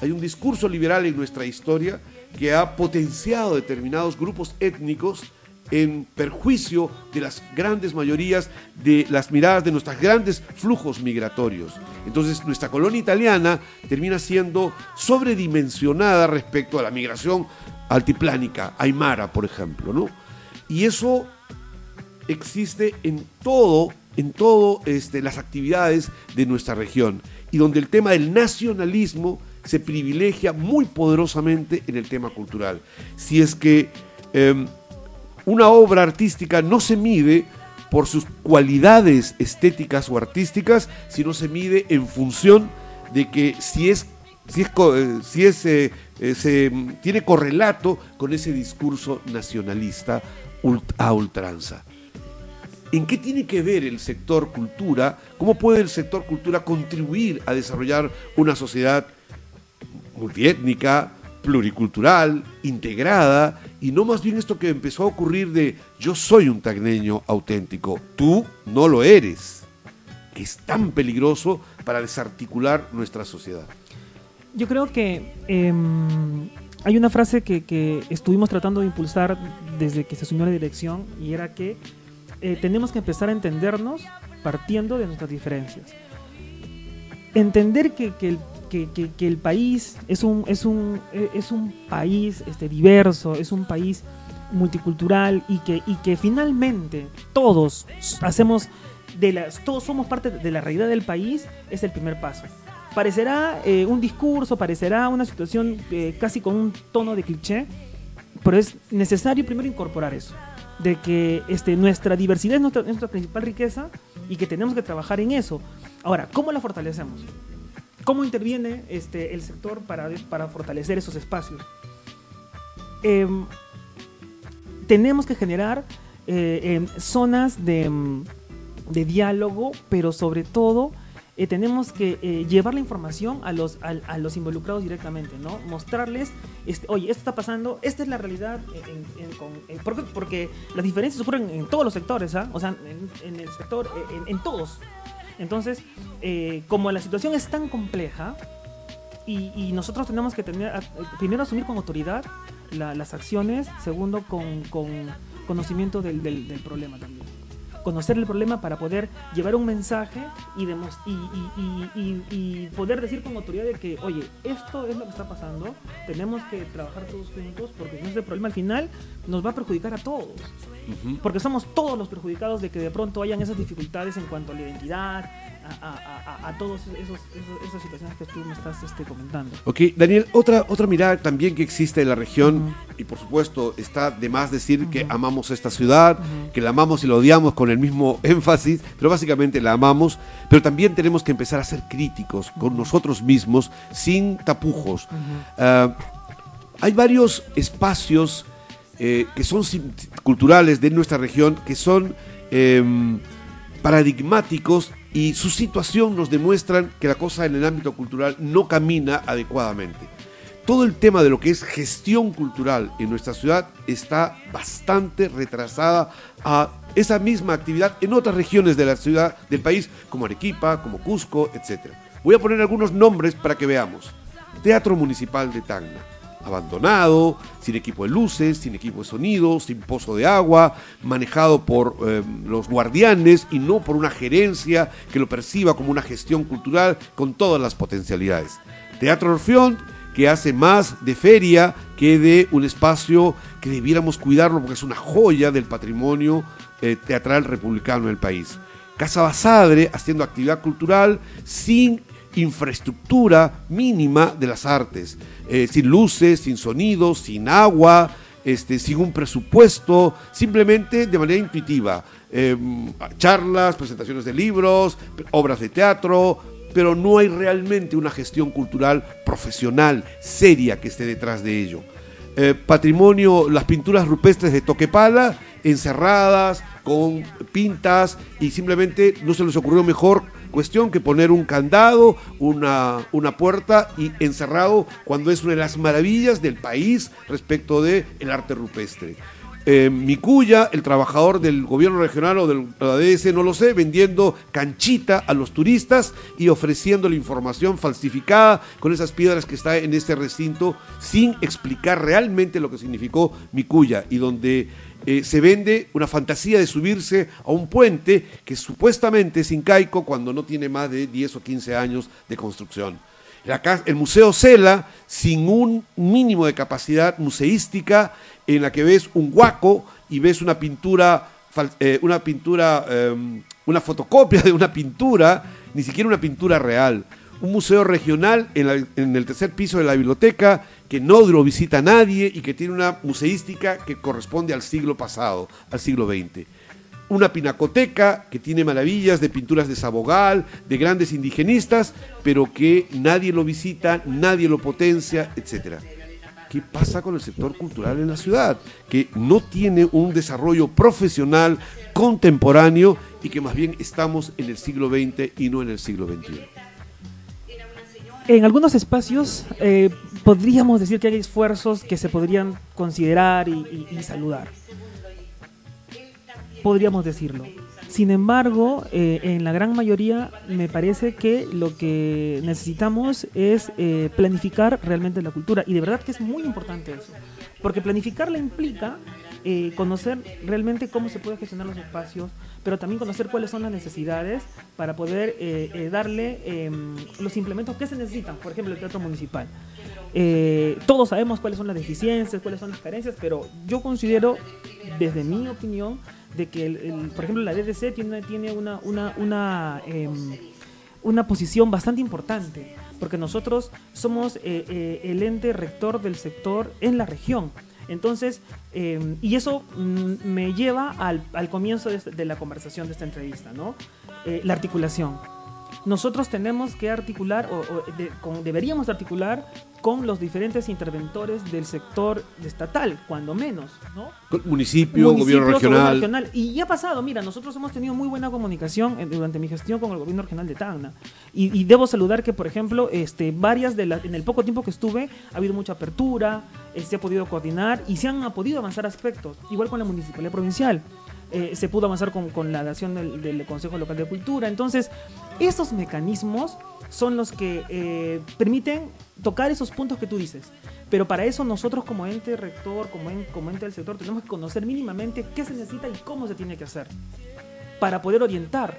hay un discurso liberal en nuestra historia que ha potenciado determinados grupos étnicos en perjuicio de las grandes mayorías de las miradas de nuestros grandes flujos migratorios. Entonces nuestra colonia italiana termina siendo sobredimensionada respecto a la migración altiplánica, aymara, por ejemplo, ¿no? Y eso existe en todo, en todo este, las actividades de nuestra región y donde el tema del nacionalismo se privilegia muy poderosamente en el tema cultural. Si es que eh, una obra artística no se mide por sus cualidades estéticas o artísticas, sino se mide en función de que si es si es, eh, si es, eh, eh, se, mm, tiene correlato con ese discurso nacionalista a ultranza. ¿En qué tiene que ver el sector cultura? ¿Cómo puede el sector cultura contribuir a desarrollar una sociedad multiétnica, pluricultural, integrada, y no más bien esto que empezó a ocurrir de yo soy un tagneño auténtico, tú no lo eres, que es tan peligroso para desarticular nuestra sociedad. Yo creo que em, hay una frase que, que estuvimos tratando de impulsar desde que se asumió la dirección y era que eh, tenemos que empezar a entendernos partiendo de nuestras diferencias. Entender que, que el, que- que- que el país es un, es un, eh, es un país este, diverso, es un país multicultural y que, y que finalmente todos hacemos de las, todos somos parte de la realidad del país es el primer paso. Parecerá eh, un discurso, parecerá una situación eh, casi con un tono de cliché, pero es necesario primero incorporar eso, de que este, nuestra diversidad es nuestra, es nuestra principal riqueza y que tenemos que trabajar en eso. Ahora, ¿cómo la fortalecemos? ¿Cómo interviene este, el sector para, para fortalecer esos espacios? Em, tenemos que generar eh, em, zonas de, em, de diálogo, pero sobre todo eh, tenemos que eh, llevar la información a los, a, los involucrados directamente, ¿no? Mostrarles, este, oye, esto está pasando, esta es la realidad, porque, las diferencias ocurren en todos los sectores, ¿ah? O sea, en, el sector, eh, en, todos. Entonces, eh, como la situación es tan compleja, y, nosotros tenemos que tener, eh, primero asumir con autoridad la- las acciones, segundo con, con conocimiento del problema también. Conocer el problema para poder llevar un mensaje y, y, y- y- poder decir con autoridad de que, oye, esto es lo que está pasando, tenemos que trabajar todos juntos porque si no ese problema al final nos va a perjudicar a todos. Porque somos todos los perjudicados de que de pronto hayan esas dificultades en cuanto a la identidad, a, a, a, todas esas situaciones que tú me estás este, comentando. Ok, Daniel, otra, otra mirada también que existe en la región, y por supuesto está de más decir que amamos esta ciudad, que la amamos y la odiamos con el mismo énfasis, pero básicamente la amamos, pero también tenemos que empezar a ser críticos con nosotros mismos, sin tapujos. Ah, hay varios espacios eh, que son culturales de nuestra región que son em, paradigmáticos y su situación nos demuestran que la cosa en el ámbito cultural no camina adecuadamente. Todo el tema de lo que es gestión cultural en nuestra ciudad está bastante retrasada a esa misma actividad en otras regiones de la ciudad del país, como Arequipa, como Cusco, etc. Voy a poner algunos nombres para que veamos. Teatro Municipal de Tacna, abandonado, sin equipo de luces, sin equipo de sonido, sin pozo de agua, manejado por eh, los guardianes y no por una gerencia que lo perciba como una gestión cultural con todas las potencialidades. Teatro Orfeón, que hace más de feria que de un espacio que debiéramos cuidarlo porque es una joya del patrimonio eh, teatral republicano del país. Casa Basadre haciendo actividad cultural sin infraestructura mínima de las artes, eh, sin luces, sin sonidos, sin agua, este, sin un presupuesto, simplemente de manera intuitiva. Em, charlas, presentaciones de libros, obras de teatro, pero no hay realmente una gestión cultural profesional, seria, que esté detrás de ello. Eh, patrimonio, las pinturas rupestres de Toquepala, encerradas, con pintas, y simplemente no se les ocurrió mejor cuestión que poner un candado, una, una puerta y encerrado cuando es una de las maravillas del país respecto del el arte rupestre. Eh, Micuya, el trabajador del gobierno regional o de la ADS, no lo sé, vendiendo canchita a los turistas y ofreciendo la información falsificada con esas piedras que está en este recinto sin explicar realmente lo que significó Micuya y donde eh, se vende una fantasía de subirse a un puente que supuestamente es incaico cuando no tiene más de 10 o 15 años de construcción. el Museo Cela, sin un mínimo de capacidad museística, en la que ves un guaco y ves una pintura, eh, una pintura, em, una fotocopia de una pintura, ni siquiera una pintura real. Un museo regional en, el tercer piso de la biblioteca que no lo visita nadie y que tiene una museística que corresponde al siglo pasado, al siglo XX. Una pinacoteca que tiene maravillas de pinturas de Sabogal, de grandes indigenistas, pero que nadie lo visita, nadie lo potencia, etcétera qué pasa con el sector cultural en la ciudad, que no tiene un desarrollo profesional contemporáneo y que más bien estamos en el siglo XX y no en el siglo XXI. En algunos espacios eh, podríamos decir que hay esfuerzos que se podrían considerar y saludar. Podríamos decirlo. Sin embargo, eh, en la gran mayoría me parece que lo que necesitamos es eh, planificar realmente la cultura. Y de verdad que es muy importante eso. Porque planificarla implica eh, conocer realmente cómo se puede gestionar los espacios, pero también conocer cuáles son las necesidades para poder darle em, los implementos que se necesitan. Por ejemplo, el teatro municipal. todos sabemos cuáles son las deficiencias, cuáles son las carencias, pero yo considero, desde mi opinión, de que, por ejemplo, la DDC tiene, tiene una, una, una, em, una posición bastante importante, porque nosotros somos eh, eh, el ente rector del sector en la región. Entonces, em, y eso mm, me lleva al, al comienzo de, de, la conversación de esta entrevista, ¿no? Eh, la articulación nosotros tenemos que articular, o, deberíamos articular con los diferentes interventores del sector estatal, cuando menos, ¿no? Municipio, gobierno regional. Y ya ha pasado, mira, nosotros hemos tenido muy buena comunicación durante mi gestión con el gobierno regional de Tacna. Y, debo saludar que, por ejemplo, este, varias de las, en el poco tiempo que estuve, ha habido mucha apertura, eh, se ha podido coordinar y se han podido avanzar aspectos, igual con la municipalidad provincial. Eh, se pudo avanzar con, la dación del, Consejo Local de Cultura. Entonces, esos mecanismos son los que eh, permiten tocar esos puntos que tú dices. Pero para eso nosotros como ente rector, como, como ente del sector, tenemos que conocer mínimamente qué se necesita y cómo se tiene que hacer para poder orientar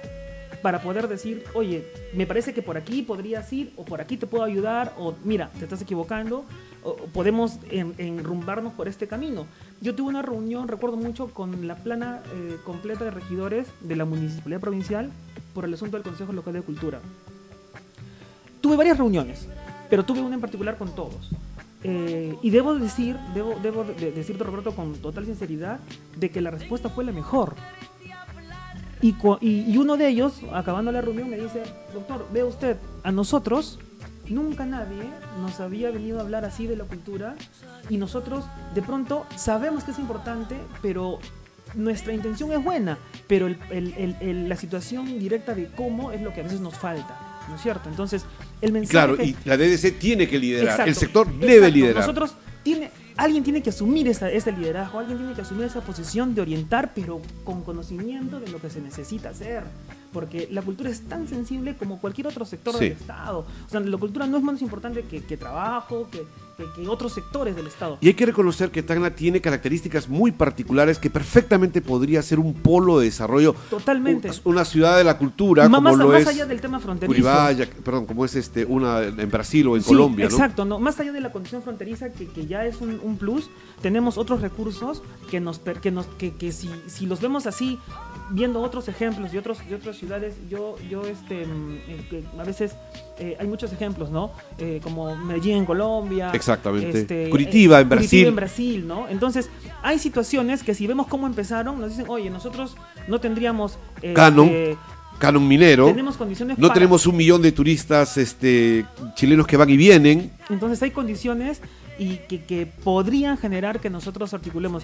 para poder decir, oye, me parece que por aquí podrías ir, o por aquí te puedo ayudar, o mira, te estás equivocando, o podemos enrumbarnos por este camino. Yo tuve una reunión, recuerdo mucho, con la plana eh, completa de regidores de la Municipalidad Provincial por el asunto del Consejo Local de Cultura. Tuve varias reuniones, pero tuve una en particular con todos. Eh, y debo decir, debo, debo decirte Roberto con total sinceridad, de que la respuesta fue la mejor. Y, uno de ellos, acabando la reunión, me dice, doctor, ve usted, a nosotros nunca nadie nos había venido a hablar así de la cultura y nosotros de pronto sabemos que es importante, pero nuestra intención es buena, pero la situación directa de cómo es lo que a veces nos falta, ¿no es cierto? Entonces, el mensaje... Claro, y la DDC tiene que liderar, el sector debe liderar. Nosotros tiene, alguien tiene que asumir esa, ese liderazgo, alguien tiene que asumir esa posición de orientar, pero con conocimiento de lo que se necesita hacer. Porque la cultura es tan sensible como cualquier otro sector del Estado. O sea, la cultura no es menos importante que, trabajo, que, que, que otros sectores del Estado. Y hay que reconocer que Tacna tiene características muy particulares que perfectamente podría ser un polo de desarrollo. Totalmente. Un- Una ciudad de la cultura, más, como más- lo más es allá del tema fronterizo. Curibaya, perdón, como es este una en Brasil o en Sí, Colombia, ¿no? Exacto, ¿no? más allá de la condición fronteriza, que, que ya es un, un plus, tenemos otros recursos que nos que nos que, que si, si los vemos así, viendo otros ejemplos de otros de otras ciudades, yo yo este mm, eh, a veces eh, hay muchos ejemplos, ¿no? Eh, como Medellín en Colombia, Exactamente. este, Curitiba en Curitiba Brasil. en Brasil, ¿no? Entonces hay situaciones que si vemos cómo empezaron, nos dicen, oye, nosotros no tendríamos Canon. Canon minero. tenemos condiciones No para- tenemos un millón de turistas este, chilenos que van y vienen. Entonces hay condiciones y que, que podrían generar que nosotros articulemos,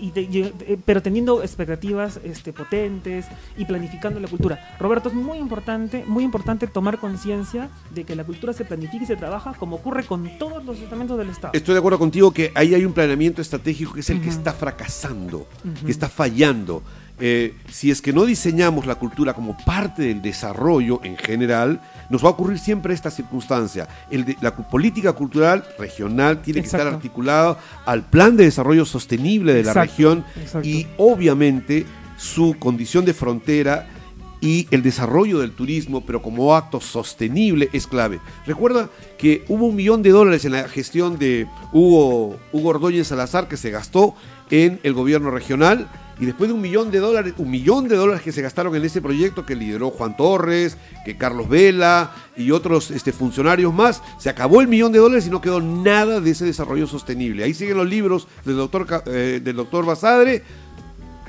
y te- y- eh, pero teniendo expectativas este, potentes y planificando la cultura. Roberto, es muy importante, muy importante tomar conciencia de que la cultura se planifica y se trabaja como ocurre con todos los estamentos del Estado. Estoy de acuerdo contigo que ahí hay un planeamiento estratégico que es el que está fracasando, que está fallando. Eh, si es que no diseñamos la cultura como parte del desarrollo en general, nos va a ocurrir siempre esta circunstancia. El de- la política cultural regional tiene que estar articulada al plan de desarrollo sostenible de la región exacto. y obviamente su condición de frontera y el desarrollo del turismo, pero como acto sostenible, es clave. Recuerda que hubo un millón de dólares en la gestión de Hugo, Hugo Ordóñez Salazar que se gastó en el gobierno regional y después de un millón de dólares, un millón de dólares que se gastaron en ese proyecto que lideró Juan Torres, que Carlos Vela y otros este, funcionarios más, se acabó el millón de dólares y no quedó nada de ese desarrollo sostenible. Ahí siguen los libros del doctor, eh, del doctor Basadre,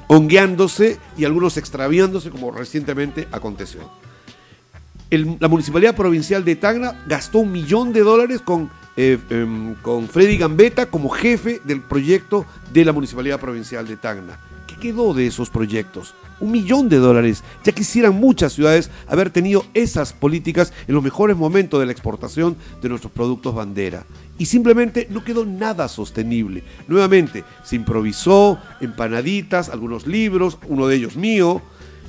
hongueándose y algunos extraviándose como recientemente aconteció. La Municipalidad Provincial de Tacna gastó un millón de dólares con, eh, em, con Freddy Gambetta como jefe del proyecto de la Municipalidad Provincial de Tacna. ¿Qué quedó de esos proyectos? Un millón de dólares. Ya quisieran muchas ciudades haber tenido esas políticas en los mejores momentos de la exportación de nuestros productos bandera. Y simplemente no quedó nada sostenible. Nuevamente, se improvisó, empanaditas, algunos libros, uno de ellos mío,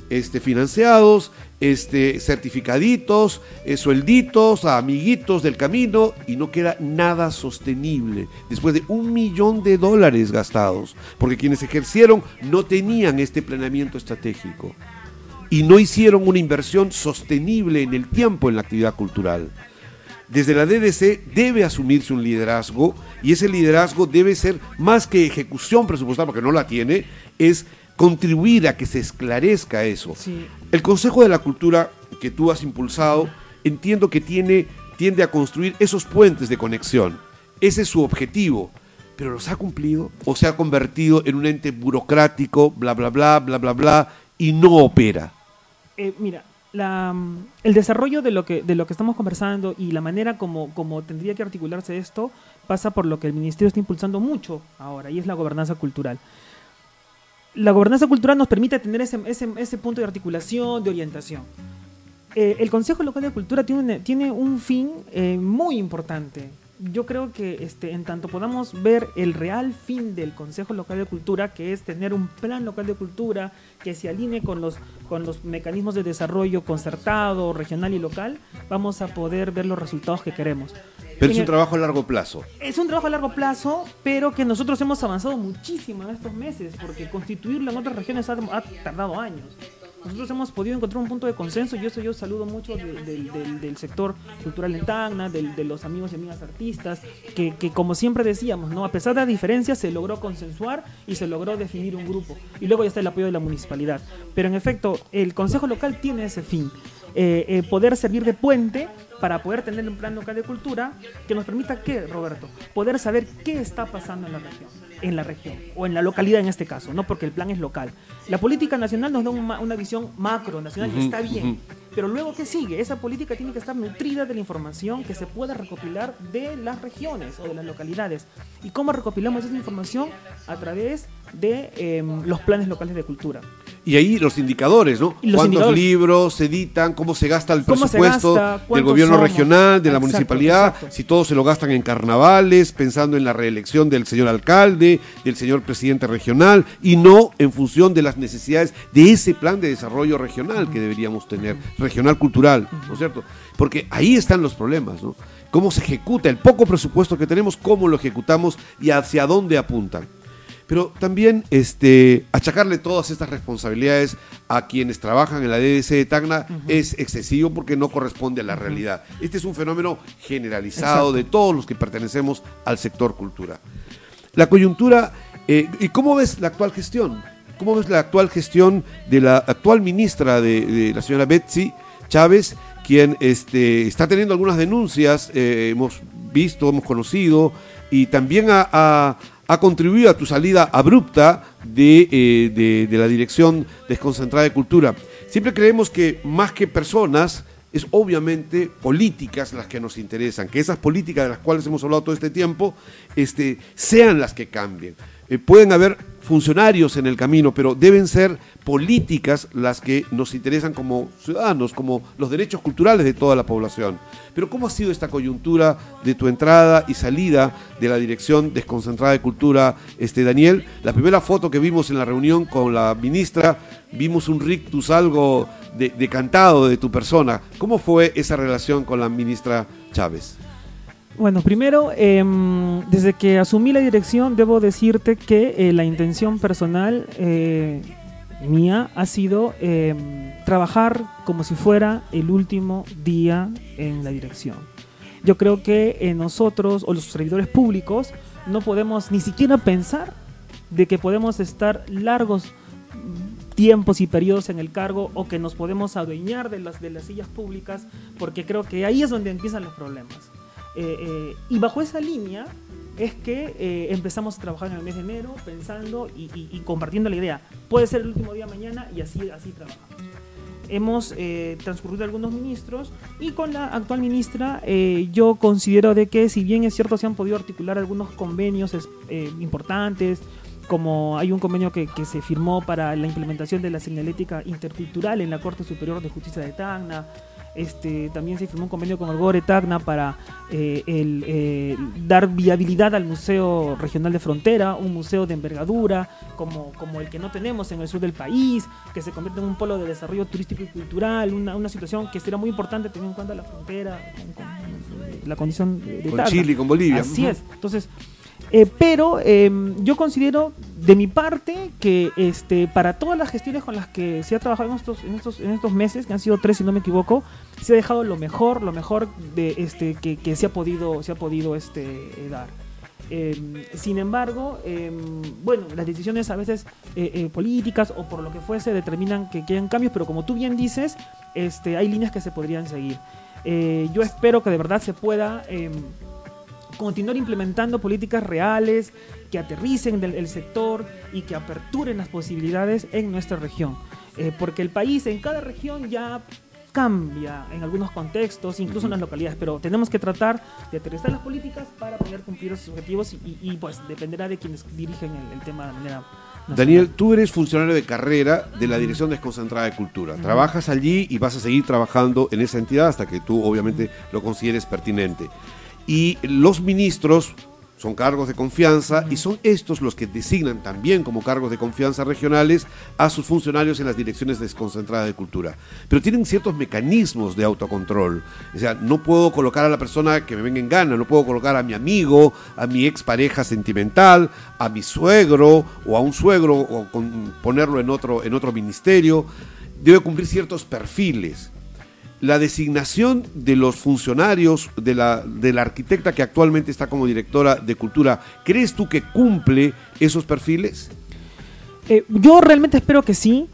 este, financiados, este, certificaditos, eh, suelditos, a amiguitos del camino y no queda nada sostenible después de un millón de dólares gastados, porque quienes ejercieron no tenían este planeamiento estratégico y no hicieron una inversión sostenible en el tiempo en la actividad cultural. Desde la DDC debe asumirse un liderazgo y ese liderazgo debe ser más que ejecución presupuestal, porque no la tiene, es contribuir a que se esclarezca eso. Sí. El Consejo de la Cultura que tú has impulsado, entiendo que tiene, tiende a construir esos puentes de conexión. Ese es su objetivo. Pero los ha cumplido o se ha convertido en un ente burocrático, bla, bla, bla, bla, bla, bla, y no opera. Eh, mira, la, el desarrollo de lo que de lo que estamos conversando y la manera como, como tendría que articularse esto pasa por lo que el ministerio está impulsando mucho ahora y es la gobernanza cultural. La gobernanza cultural nos permite tener ese, ese, ese punto de articulación, de orientación. Eh, el Consejo Local de Cultura tiene tiene un fin eh, muy importante. Yo creo que este, en tanto podamos ver el real fin del Consejo Local de Cultura, que es tener un plan local de cultura que se alinee con los, con los mecanismos de desarrollo concertado, regional y local, vamos a poder ver los resultados que queremos. Pero es En un el- trabajo a largo plazo. es un trabajo a largo plazo, pero que nosotros hemos avanzado muchísimo en estos meses, porque constituirlo en otras regiones ha, ha tardado años. Nosotros hemos podido encontrar un punto de consenso y eso yo saludo mucho de- del- del, del sector cultural en Tacna, de los amigos y amigas artistas, que, que como siempre decíamos, ¿no? a pesar de las diferencias se logró consensuar y se logró definir un grupo. Y luego ya está el apoyo de la municipalidad. Pero en efecto, el Consejo Local tiene ese fin. eh, eh, poder servir de puente para poder tener un plan local de cultura que nos permita que, Roberto, poder saber qué está pasando en la región, en la región o en la localidad en este caso, no porque el plan es local. La política nacional nos da una visión macro nacional y Ujú, está bien, pero luego qué sigue? Esa política tiene que estar nutrida de la información que se pueda recopilar de las regiones o de las localidades. ¿Y cómo recopilamos esa información? A través de em, los planes locales de cultura. Y ahí los indicadores, ¿no? Los ¿Cuántos indicadores. libros se editan? ¿Cómo se gasta el ¿Cómo se presupuesto gasta? del ¿Cuántos gobierno somos? regional, de la Exacto, municipalidad? exacto. Si todos se lo gastan en carnavales, pensando en la reelección del señor alcalde, del señor presidente regional, y no en función de las necesidades de ese plan de desarrollo regional que deberíamos tener, regional cultural, ¿no es cierto? Porque ahí están los problemas, ¿no? cómo se ejecuta el poco presupuesto que tenemos, cómo lo ejecutamos y hacia dónde apuntan. Pero también este, achacarle todas estas responsabilidades a quienes trabajan en la DDC de Tacna es excesivo porque no corresponde a la realidad. Este es un fenómeno generalizado de todos los que pertenecemos al sector cultura. La coyuntura, eh, ¿y cómo ves la actual gestión? ¿Cómo ves la actual gestión de la actual ministra de, la señora Betsy Chávez, quien este, está teniendo algunas denuncias, eh, hemos visto, hemos conocido, y también ha ha contribuido a tu salida abrupta eh, de, de, la Dirección Desconcentrada de Cultura. Siempre creemos que más que personas, es obviamente políticas las que nos interesan, que esas políticas de las cuales hemos hablado todo este tiempo este, sean las que cambien. Eh, pueden haber funcionarios en el camino, pero deben ser políticas las que nos interesan como ciudadanos, como los derechos culturales de toda la población. Pero ¿cómo ha sido esta coyuntura de tu entrada y salida de la Dirección Desconcentrada de Cultura, este Daniel? La primera foto que vimos en la reunión con la ministra, vimos un rictus algo decantado de tu persona. ¿Cómo fue esa relación con la ministra Chávez? Bueno, primero, em, desde que asumí la dirección, debo decirte que eh, la intención personal eh, mía ha sido em, trabajar como si fuera el último día en la dirección. Yo creo que eh, nosotros o los servidores públicos no podemos ni siquiera pensar de que podemos estar largos tiempos y periodos en el cargo o que nos podemos adueñar de las, de las sillas públicas, porque creo que ahí es donde empiezan los problemas. Eh, eh, y bajo esa línea es que eh, empezamos a trabajar en el mes de enero pensando y, compartiendo la idea. Puede ser el último día mañana y así, así trabajamos. Hemos transcurrido algunos ministros y con la actual ministra yo considero de que si bien es cierto se han podido articular algunos convenios importantes, como hay un convenio que, que, se firmó para la implementación de la señalética intercultural en la Corte Superior de Justicia de Tacna, este, también se firmó un convenio con el Gore Tacna para eh, eh, dar viabilidad al Museo Regional de Frontera, un museo de envergadura como, como el que no tenemos en el sur del país, que se convierte en un polo de desarrollo turístico y cultural, una, una situación que será muy importante teniendo en cuenta la frontera, con, la condición de, con Chile y con Bolivia. Así es. Entonces, eh, pero em, yo considero de mi parte que este, para todas las gestiones con las que se ha trabajado en estos, en estos, en estos meses, que han sido tres si no me equivoco, se ha dejado lo mejor, lo mejor de este, que, que se ha podido, se ha podido este, eh, dar. Em, sin embargo, em, bueno, las decisiones a veces eh, políticas o por lo que fuese determinan que queden cambios, pero como tú bien dices, este, hay líneas que se podrían seguir. yo espero que de verdad se pueda continuar implementando políticas reales que aterricen el, sector y que aperturen las posibilidades en nuestra región. Eh, porque el país en cada región ya cambia en algunos contextos, incluso en las localidades, pero tenemos que tratar de aterrizar las políticas para poder cumplir esos objetivos y, pues dependerá de quienes dirigen el, tema de manera Daniel, tú eres funcionario de carrera de la Dirección Desconcentrada de Cultura. Trabajas allí y vas a seguir trabajando en esa entidad hasta que tú obviamente lo consideres pertinente y los ministros son cargos de confianza y son estos los que designan también como cargos de confianza regionales a sus funcionarios en las direcciones desconcentradas de cultura. Pero tienen ciertos mecanismos de autocontrol. O sea, no puedo colocar a la persona que me venga en gana, no puedo colocar a mi amigo, a mi expareja sentimental, a mi suegro o a un suegro o ponerlo en otro, en otro ministerio. Debe cumplir ciertos perfiles la designación de los funcionarios de la, de la arquitecta que actualmente está como directora de cultura, ¿crees tú que cumple esos perfiles? Eh, yo realmente espero que sí,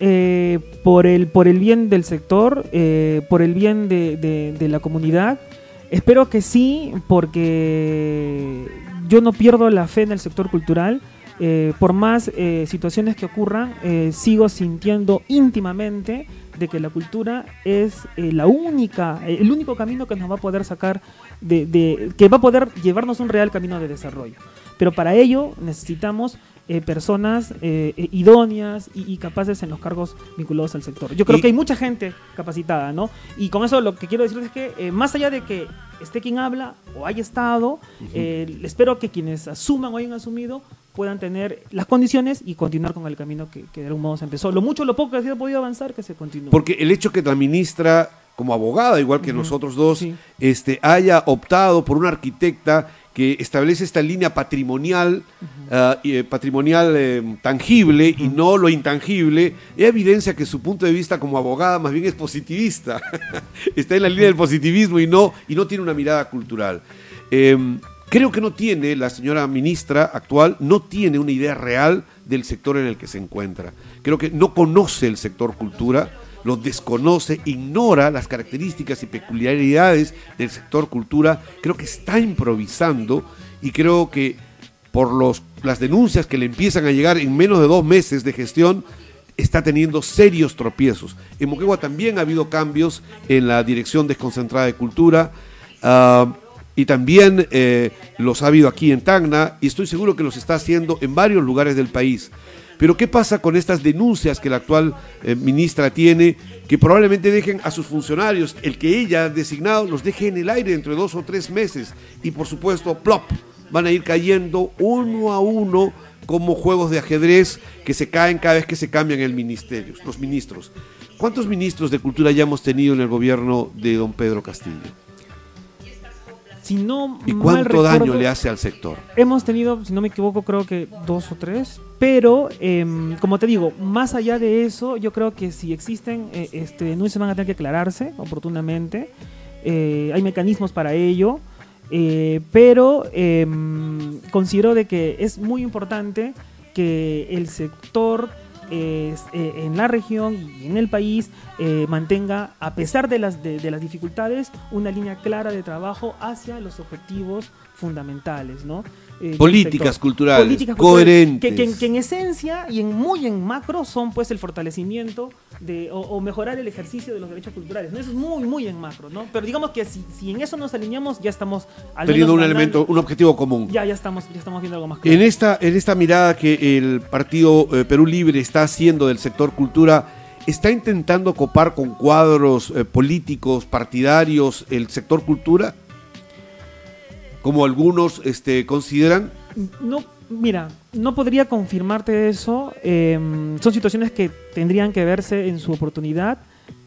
eh, por, el, por el bien del sector, eh, por el bien de, la comunidad. Espero que sí, porque yo no pierdo la fe en el sector cultural. Por más situaciones que ocurran, sigo sintiendo íntimamente de que la cultura es eh, la única, eh, el único camino que nos va a poder sacar de, que va a poder llevarnos un real camino de desarrollo. Pero para ello necesitamos eh, personas idóneas y, capaces en los cargos vinculados al sector. Yo creo que hay mucha gente capacitada, ¿no? Y con eso lo que quiero decirles es que más allá de que esté quien habla o haya estado, espero que quienes asuman o hayan asumido puedan tener las condiciones y continuar con el camino que, de algún modo se empezó. Lo mucho lo poco que se ha podido avanzar, que se continúe. Porque el hecho que la ministra como abogada, igual que nosotros dos, Sí. este, haya optado por una arquitecta que establece esta línea patrimonial, eh, patrimonial eh, tangible y no lo intangible, evidencia que su punto de vista como abogada más bien es positivista. Está en la línea del positivismo y no, y no tiene una mirada cultural. Em, creo que no tiene, la señora ministra actual, no tiene una idea real del sector en el que se encuentra. Creo que no conoce el sector cultura, lo desconoce, ignora las características y peculiaridades del sector cultura, creo que está improvisando y creo que por los, las denuncias que le empiezan a llegar en menos de dos meses de gestión, está teniendo serios tropiezos. En Moquegua también ha habido cambios en la Dirección Desconcentrada de Cultura. ah, y también eh, los ha habido aquí en Tacna y estoy seguro que los está haciendo en varios lugares del país. Pero ¿qué pasa con estas denuncias que la actual eh, ministra tiene, que probablemente dejen a sus funcionarios, el que ella ha designado, los deje en el aire dentro de dos o tres meses? Y por supuesto, plop, van a ir cayendo uno a uno como juegos de ajedrez que se caen cada vez que se cambian el ministerio, los ministros. ¿Cuántos ministros de cultura ya hemos tenido en el gobierno de don Pedro Castillo? Si no ¿Y mal cuánto daño le hace al sector? Hemos tenido, si no me equivoco, creo que dos o tres. Pero, em, como te digo, más allá de eso, yo creo que si existen eh, este, denuncias van a tener que aclararse oportunamente. Eh, hay mecanismos para ello. eh, pero em, considero de que es muy importante que el sector eh, en la región y en el país eh, mantenga, a pesar de las, de las dificultades, una línea clara de trabajo hacia los objetivos fundamentales, ¿no? Eh, del Políticas culturales, Políticas culturales, coherentes. Que, que en- que en esencia y en muy en macro son pues el fortalecimiento de, o, o mejorar el ejercicio de los derechos culturales. ¿no? Eso es muy, muy en macro, ¿no? Pero digamos que si, si en eso nos alineamos, ya estamos al Teniendo un elemento, un objetivo común. Ya, ya estamos, ya estamos viendo algo más claro. En esta, en esta mirada que el partido eh, Perú Libre está haciendo del sector cultura, ¿está intentando copar con cuadros eh, políticos, partidarios, el sector cultura? Como algunos este, consideran. No, mira, no podría confirmarte eso. eh, son situaciones que tendrían que verse en su oportunidad.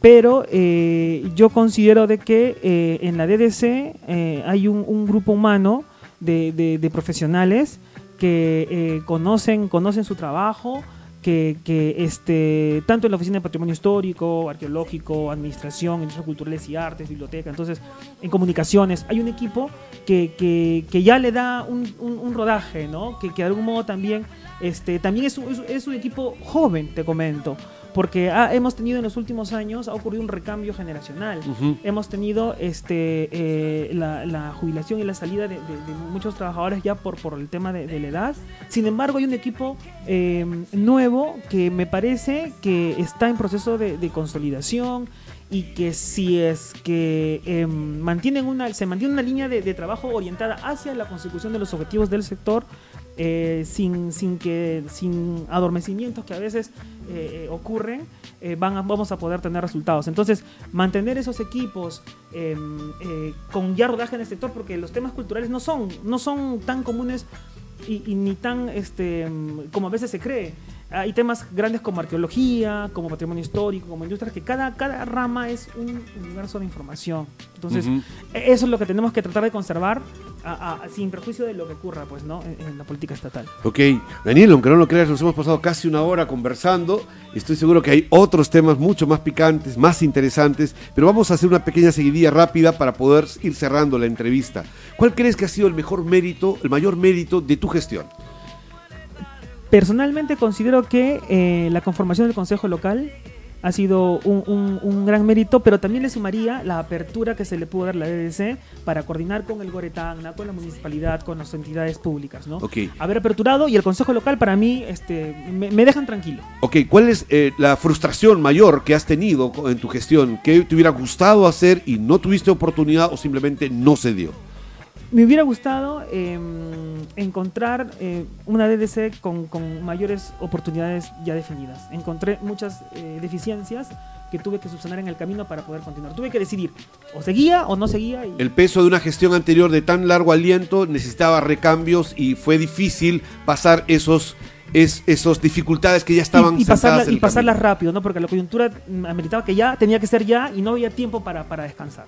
Pero eh, yo considero de que eh, en la DDC eh, hay un, grupo humano de, de- de profesionales que eh, conocen, conocen su trabajo, que, que, este, tanto en la Oficina de Patrimonio Histórico, Arqueológico, Administración, Industrias Culturales y Artes, Biblioteca, entonces en comunicaciones, hay un equipo que, que- que ya le da un, un- rodaje, ¿no? Que, que de algún modo también, este, también es un, es un equipo joven, te comento, porque ha- hemos tenido en los últimos años, ha ocurrido un recambio generacional. Hemos tenido este, eh, la, la jubilación y la salida de, de- de muchos trabajadores ya por, por el tema de, de la edad. Sin embargo, hay un equipo eh, nuevo que me parece que está en proceso de, de consolidación y que si es que eh, mantienen una, se mantiene una línea de, de trabajo orientada hacia la consecución de los objetivos del sector, eh, sin, sin, que, sin adormecimientos que a veces eh, eh, ocurren, eh, van a- vamos a poder tener resultados. Entonces, mantener esos equipos eh, con ya rodaje en el sector, porque los temas culturales no son, no son tan comunes y, ni tan este, mm, como a veces se cree. Hay temas grandes como arqueología, como patrimonio histórico, como industria, que cada, cada rama es un universo de información. Entonces, Ujú. e- eso es lo que tenemos que tratar de conservar a- a- sin perjuicio de lo que ocurra pues, ¿no? en, en la política estatal. Ok, Daniel, aunque no lo creas, nos hemos pasado casi una hora conversando. Estoy seguro que hay otros temas mucho más picantes, más interesantes, pero vamos a hacer una pequeña seguidilla rápida para poder ir cerrando la entrevista. ¿Cuál crees que ha sido el mejor mérito, el mayor mérito de tu gestión? Personalmente considero que eh, la conformación del Consejo Local ha sido un, un- un gran mérito, pero también le sumaría la apertura que se le pudo dar a la DDC para coordinar con el Goretagna, con la municipalidad, con las entidades públicas, ¿no? Haber aperturado y el Consejo Local para mí este, me, me dejan tranquilo. Ok, ¿cuál es eh, la frustración mayor que has tenido en tu gestión? ¿Qué te hubiera gustado hacer y no tuviste oportunidad o simplemente no se dio? Me hubiera gustado eh, encontrar eh, una DDC con, mayores oportunidades ya definidas. Encontré muchas eh, deficiencias que tuve que subsanar en el camino para poder continuar. Tuve que decidir, o seguía o no seguía. El peso de una gestión anterior de tan largo aliento necesitaba recambios y fue difícil pasar esos, es, esas dificultades que ya estaban y, y pasarla- en y pasarlas rápido, ¿no? Porque la coyuntura ameritaba que ya tenía que ser ya y no había tiempo para, para descansar.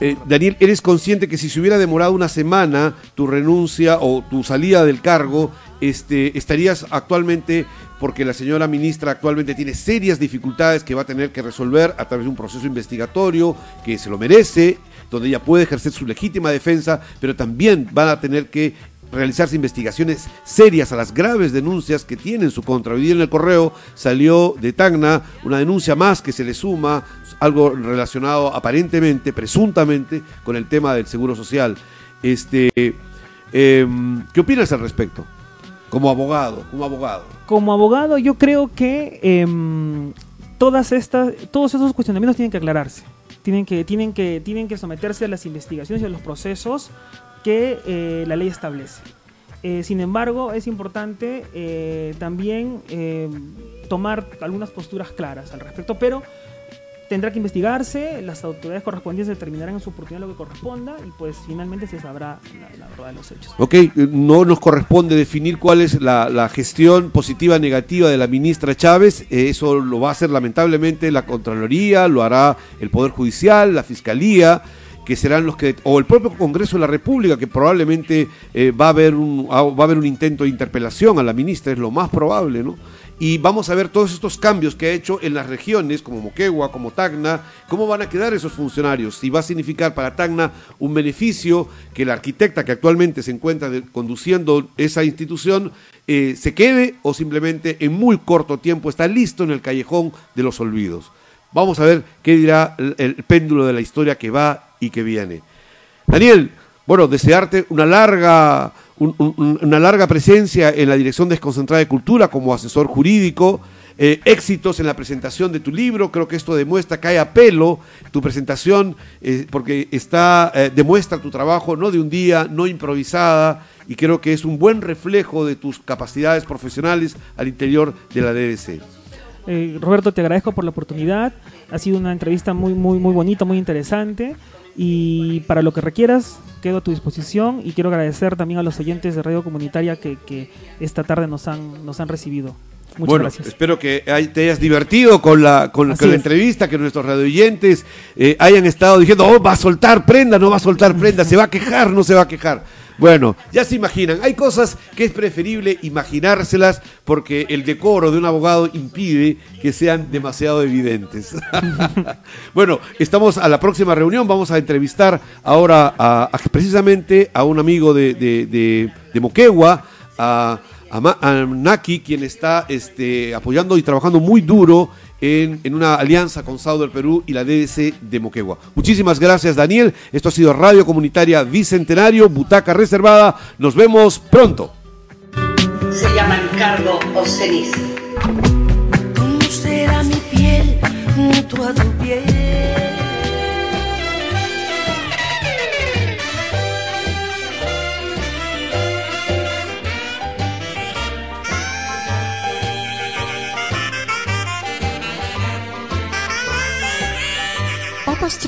Eh. Daniel, ¿eres consciente que si se hubiera demorado una semana tu renuncia o tu salida del cargo, este, estarías actualmente, porque la señora ministra actualmente tiene serias dificultades que va a tener que resolver a través de un proceso investigatorio que se lo merece, donde ella puede ejercer su legítima defensa, pero también van a tener que realizarse investigaciones serias a las graves denuncias que tiene en su contra. Hoy en el correo salió de Tacna una denuncia más que se le suma, algo relacionado aparentemente, presuntamente, con el tema del seguro social. Este, em, ¿Qué opinas al respecto? Como abogado, como abogado. Como abogado, yo creo que em, todas estas, todos esos cuestionamientos tienen que aclararse. Tienen que, tienen, que, tienen que someterse a las investigaciones y a los procesos que eh, la ley establece. Eh, sin embargo, es importante eh, también tomar algunas posturas claras al respecto, pero tendrá que investigarse, las autoridades correspondientes determinarán en su oportunidad lo que corresponda y pues finalmente se sabrá la, la verdad de los hechos. Ok, no nos corresponde definir cuál es la, gestión positiva o negativa de la ministra Chávez. eso lo va a hacer lamentablemente la Contraloría, lo hará el Poder Judicial, la Fiscalía, que serán los que, o el propio Congreso de la República, que probablemente eh, va, a haber un, va a haber un intento de interpelación a la ministra, es lo más probable, ¿no? Y vamos a ver todos estos cambios que ha hecho en las regiones, como Moquegua, como Tacna, cómo van a quedar esos funcionarios, si va a significar para Tacna un beneficio que la arquitecta que actualmente se encuentra conduciendo esa institución eh, se quede o simplemente en muy corto tiempo está listo en el callejón de los olvidos. Vamos a ver qué dirá el, el péndulo de la historia que va y que viene. Daniel, bueno, desearte una larga, un- un- una larga presencia en la Dirección Desconcentrada de Cultura como asesor jurídico, eh, éxitos en la presentación de tu libro, creo que esto demuestra, cae a pelo tu presentación, eh, porque está, eh, demuestra tu trabajo no de un día, no improvisada, y creo que es un buen reflejo de tus capacidades profesionales al interior de la DDC. Roberto, te agradezco por la oportunidad. Ha sido una entrevista muy, muy, muy bonita, muy interesante. Y para lo que requieras, quedo a tu disposición. Y quiero agradecer también a los oyentes de Radio Comunitaria que, que esta tarde nos han, nos han recibido. Muchas bueno, gracias. espero que te hayas divertido con la, con, con la entrevista, que nuestros radioyentes eh, hayan estado diciendo, oh, va a soltar prenda, no va a soltar prenda, se va a quejar, no se va a quejar. Bueno, ya se imaginan, hay cosas que es preferible imaginárselas porque el decoro de un abogado impide que sean demasiado evidentes. bueno, estamos a la próxima reunión, vamos a entrevistar ahora a, precisamente a un amigo de, de, Moquegua, a, Ma- Naki, quien está este, apoyando y trabajando muy duro en, en una alianza con Sao del Perú y la DDC de Moquegua. Muchísimas gracias, Daniel. Esto ha sido Radio Comunitaria Bicentenario, Butaca Reservada. Nos vemos pronto. Se llama Ricardo Oceniz. ¿Cómo será mi piel junto a tu piel?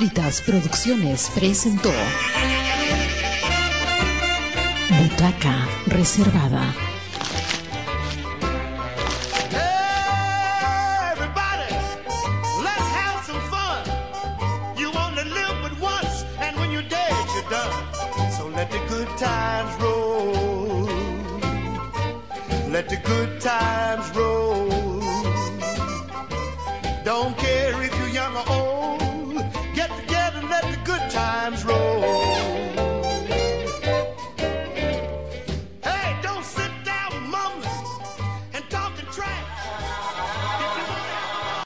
Fritas Producciones presentó Butaca Reservada. Everybody, let's have some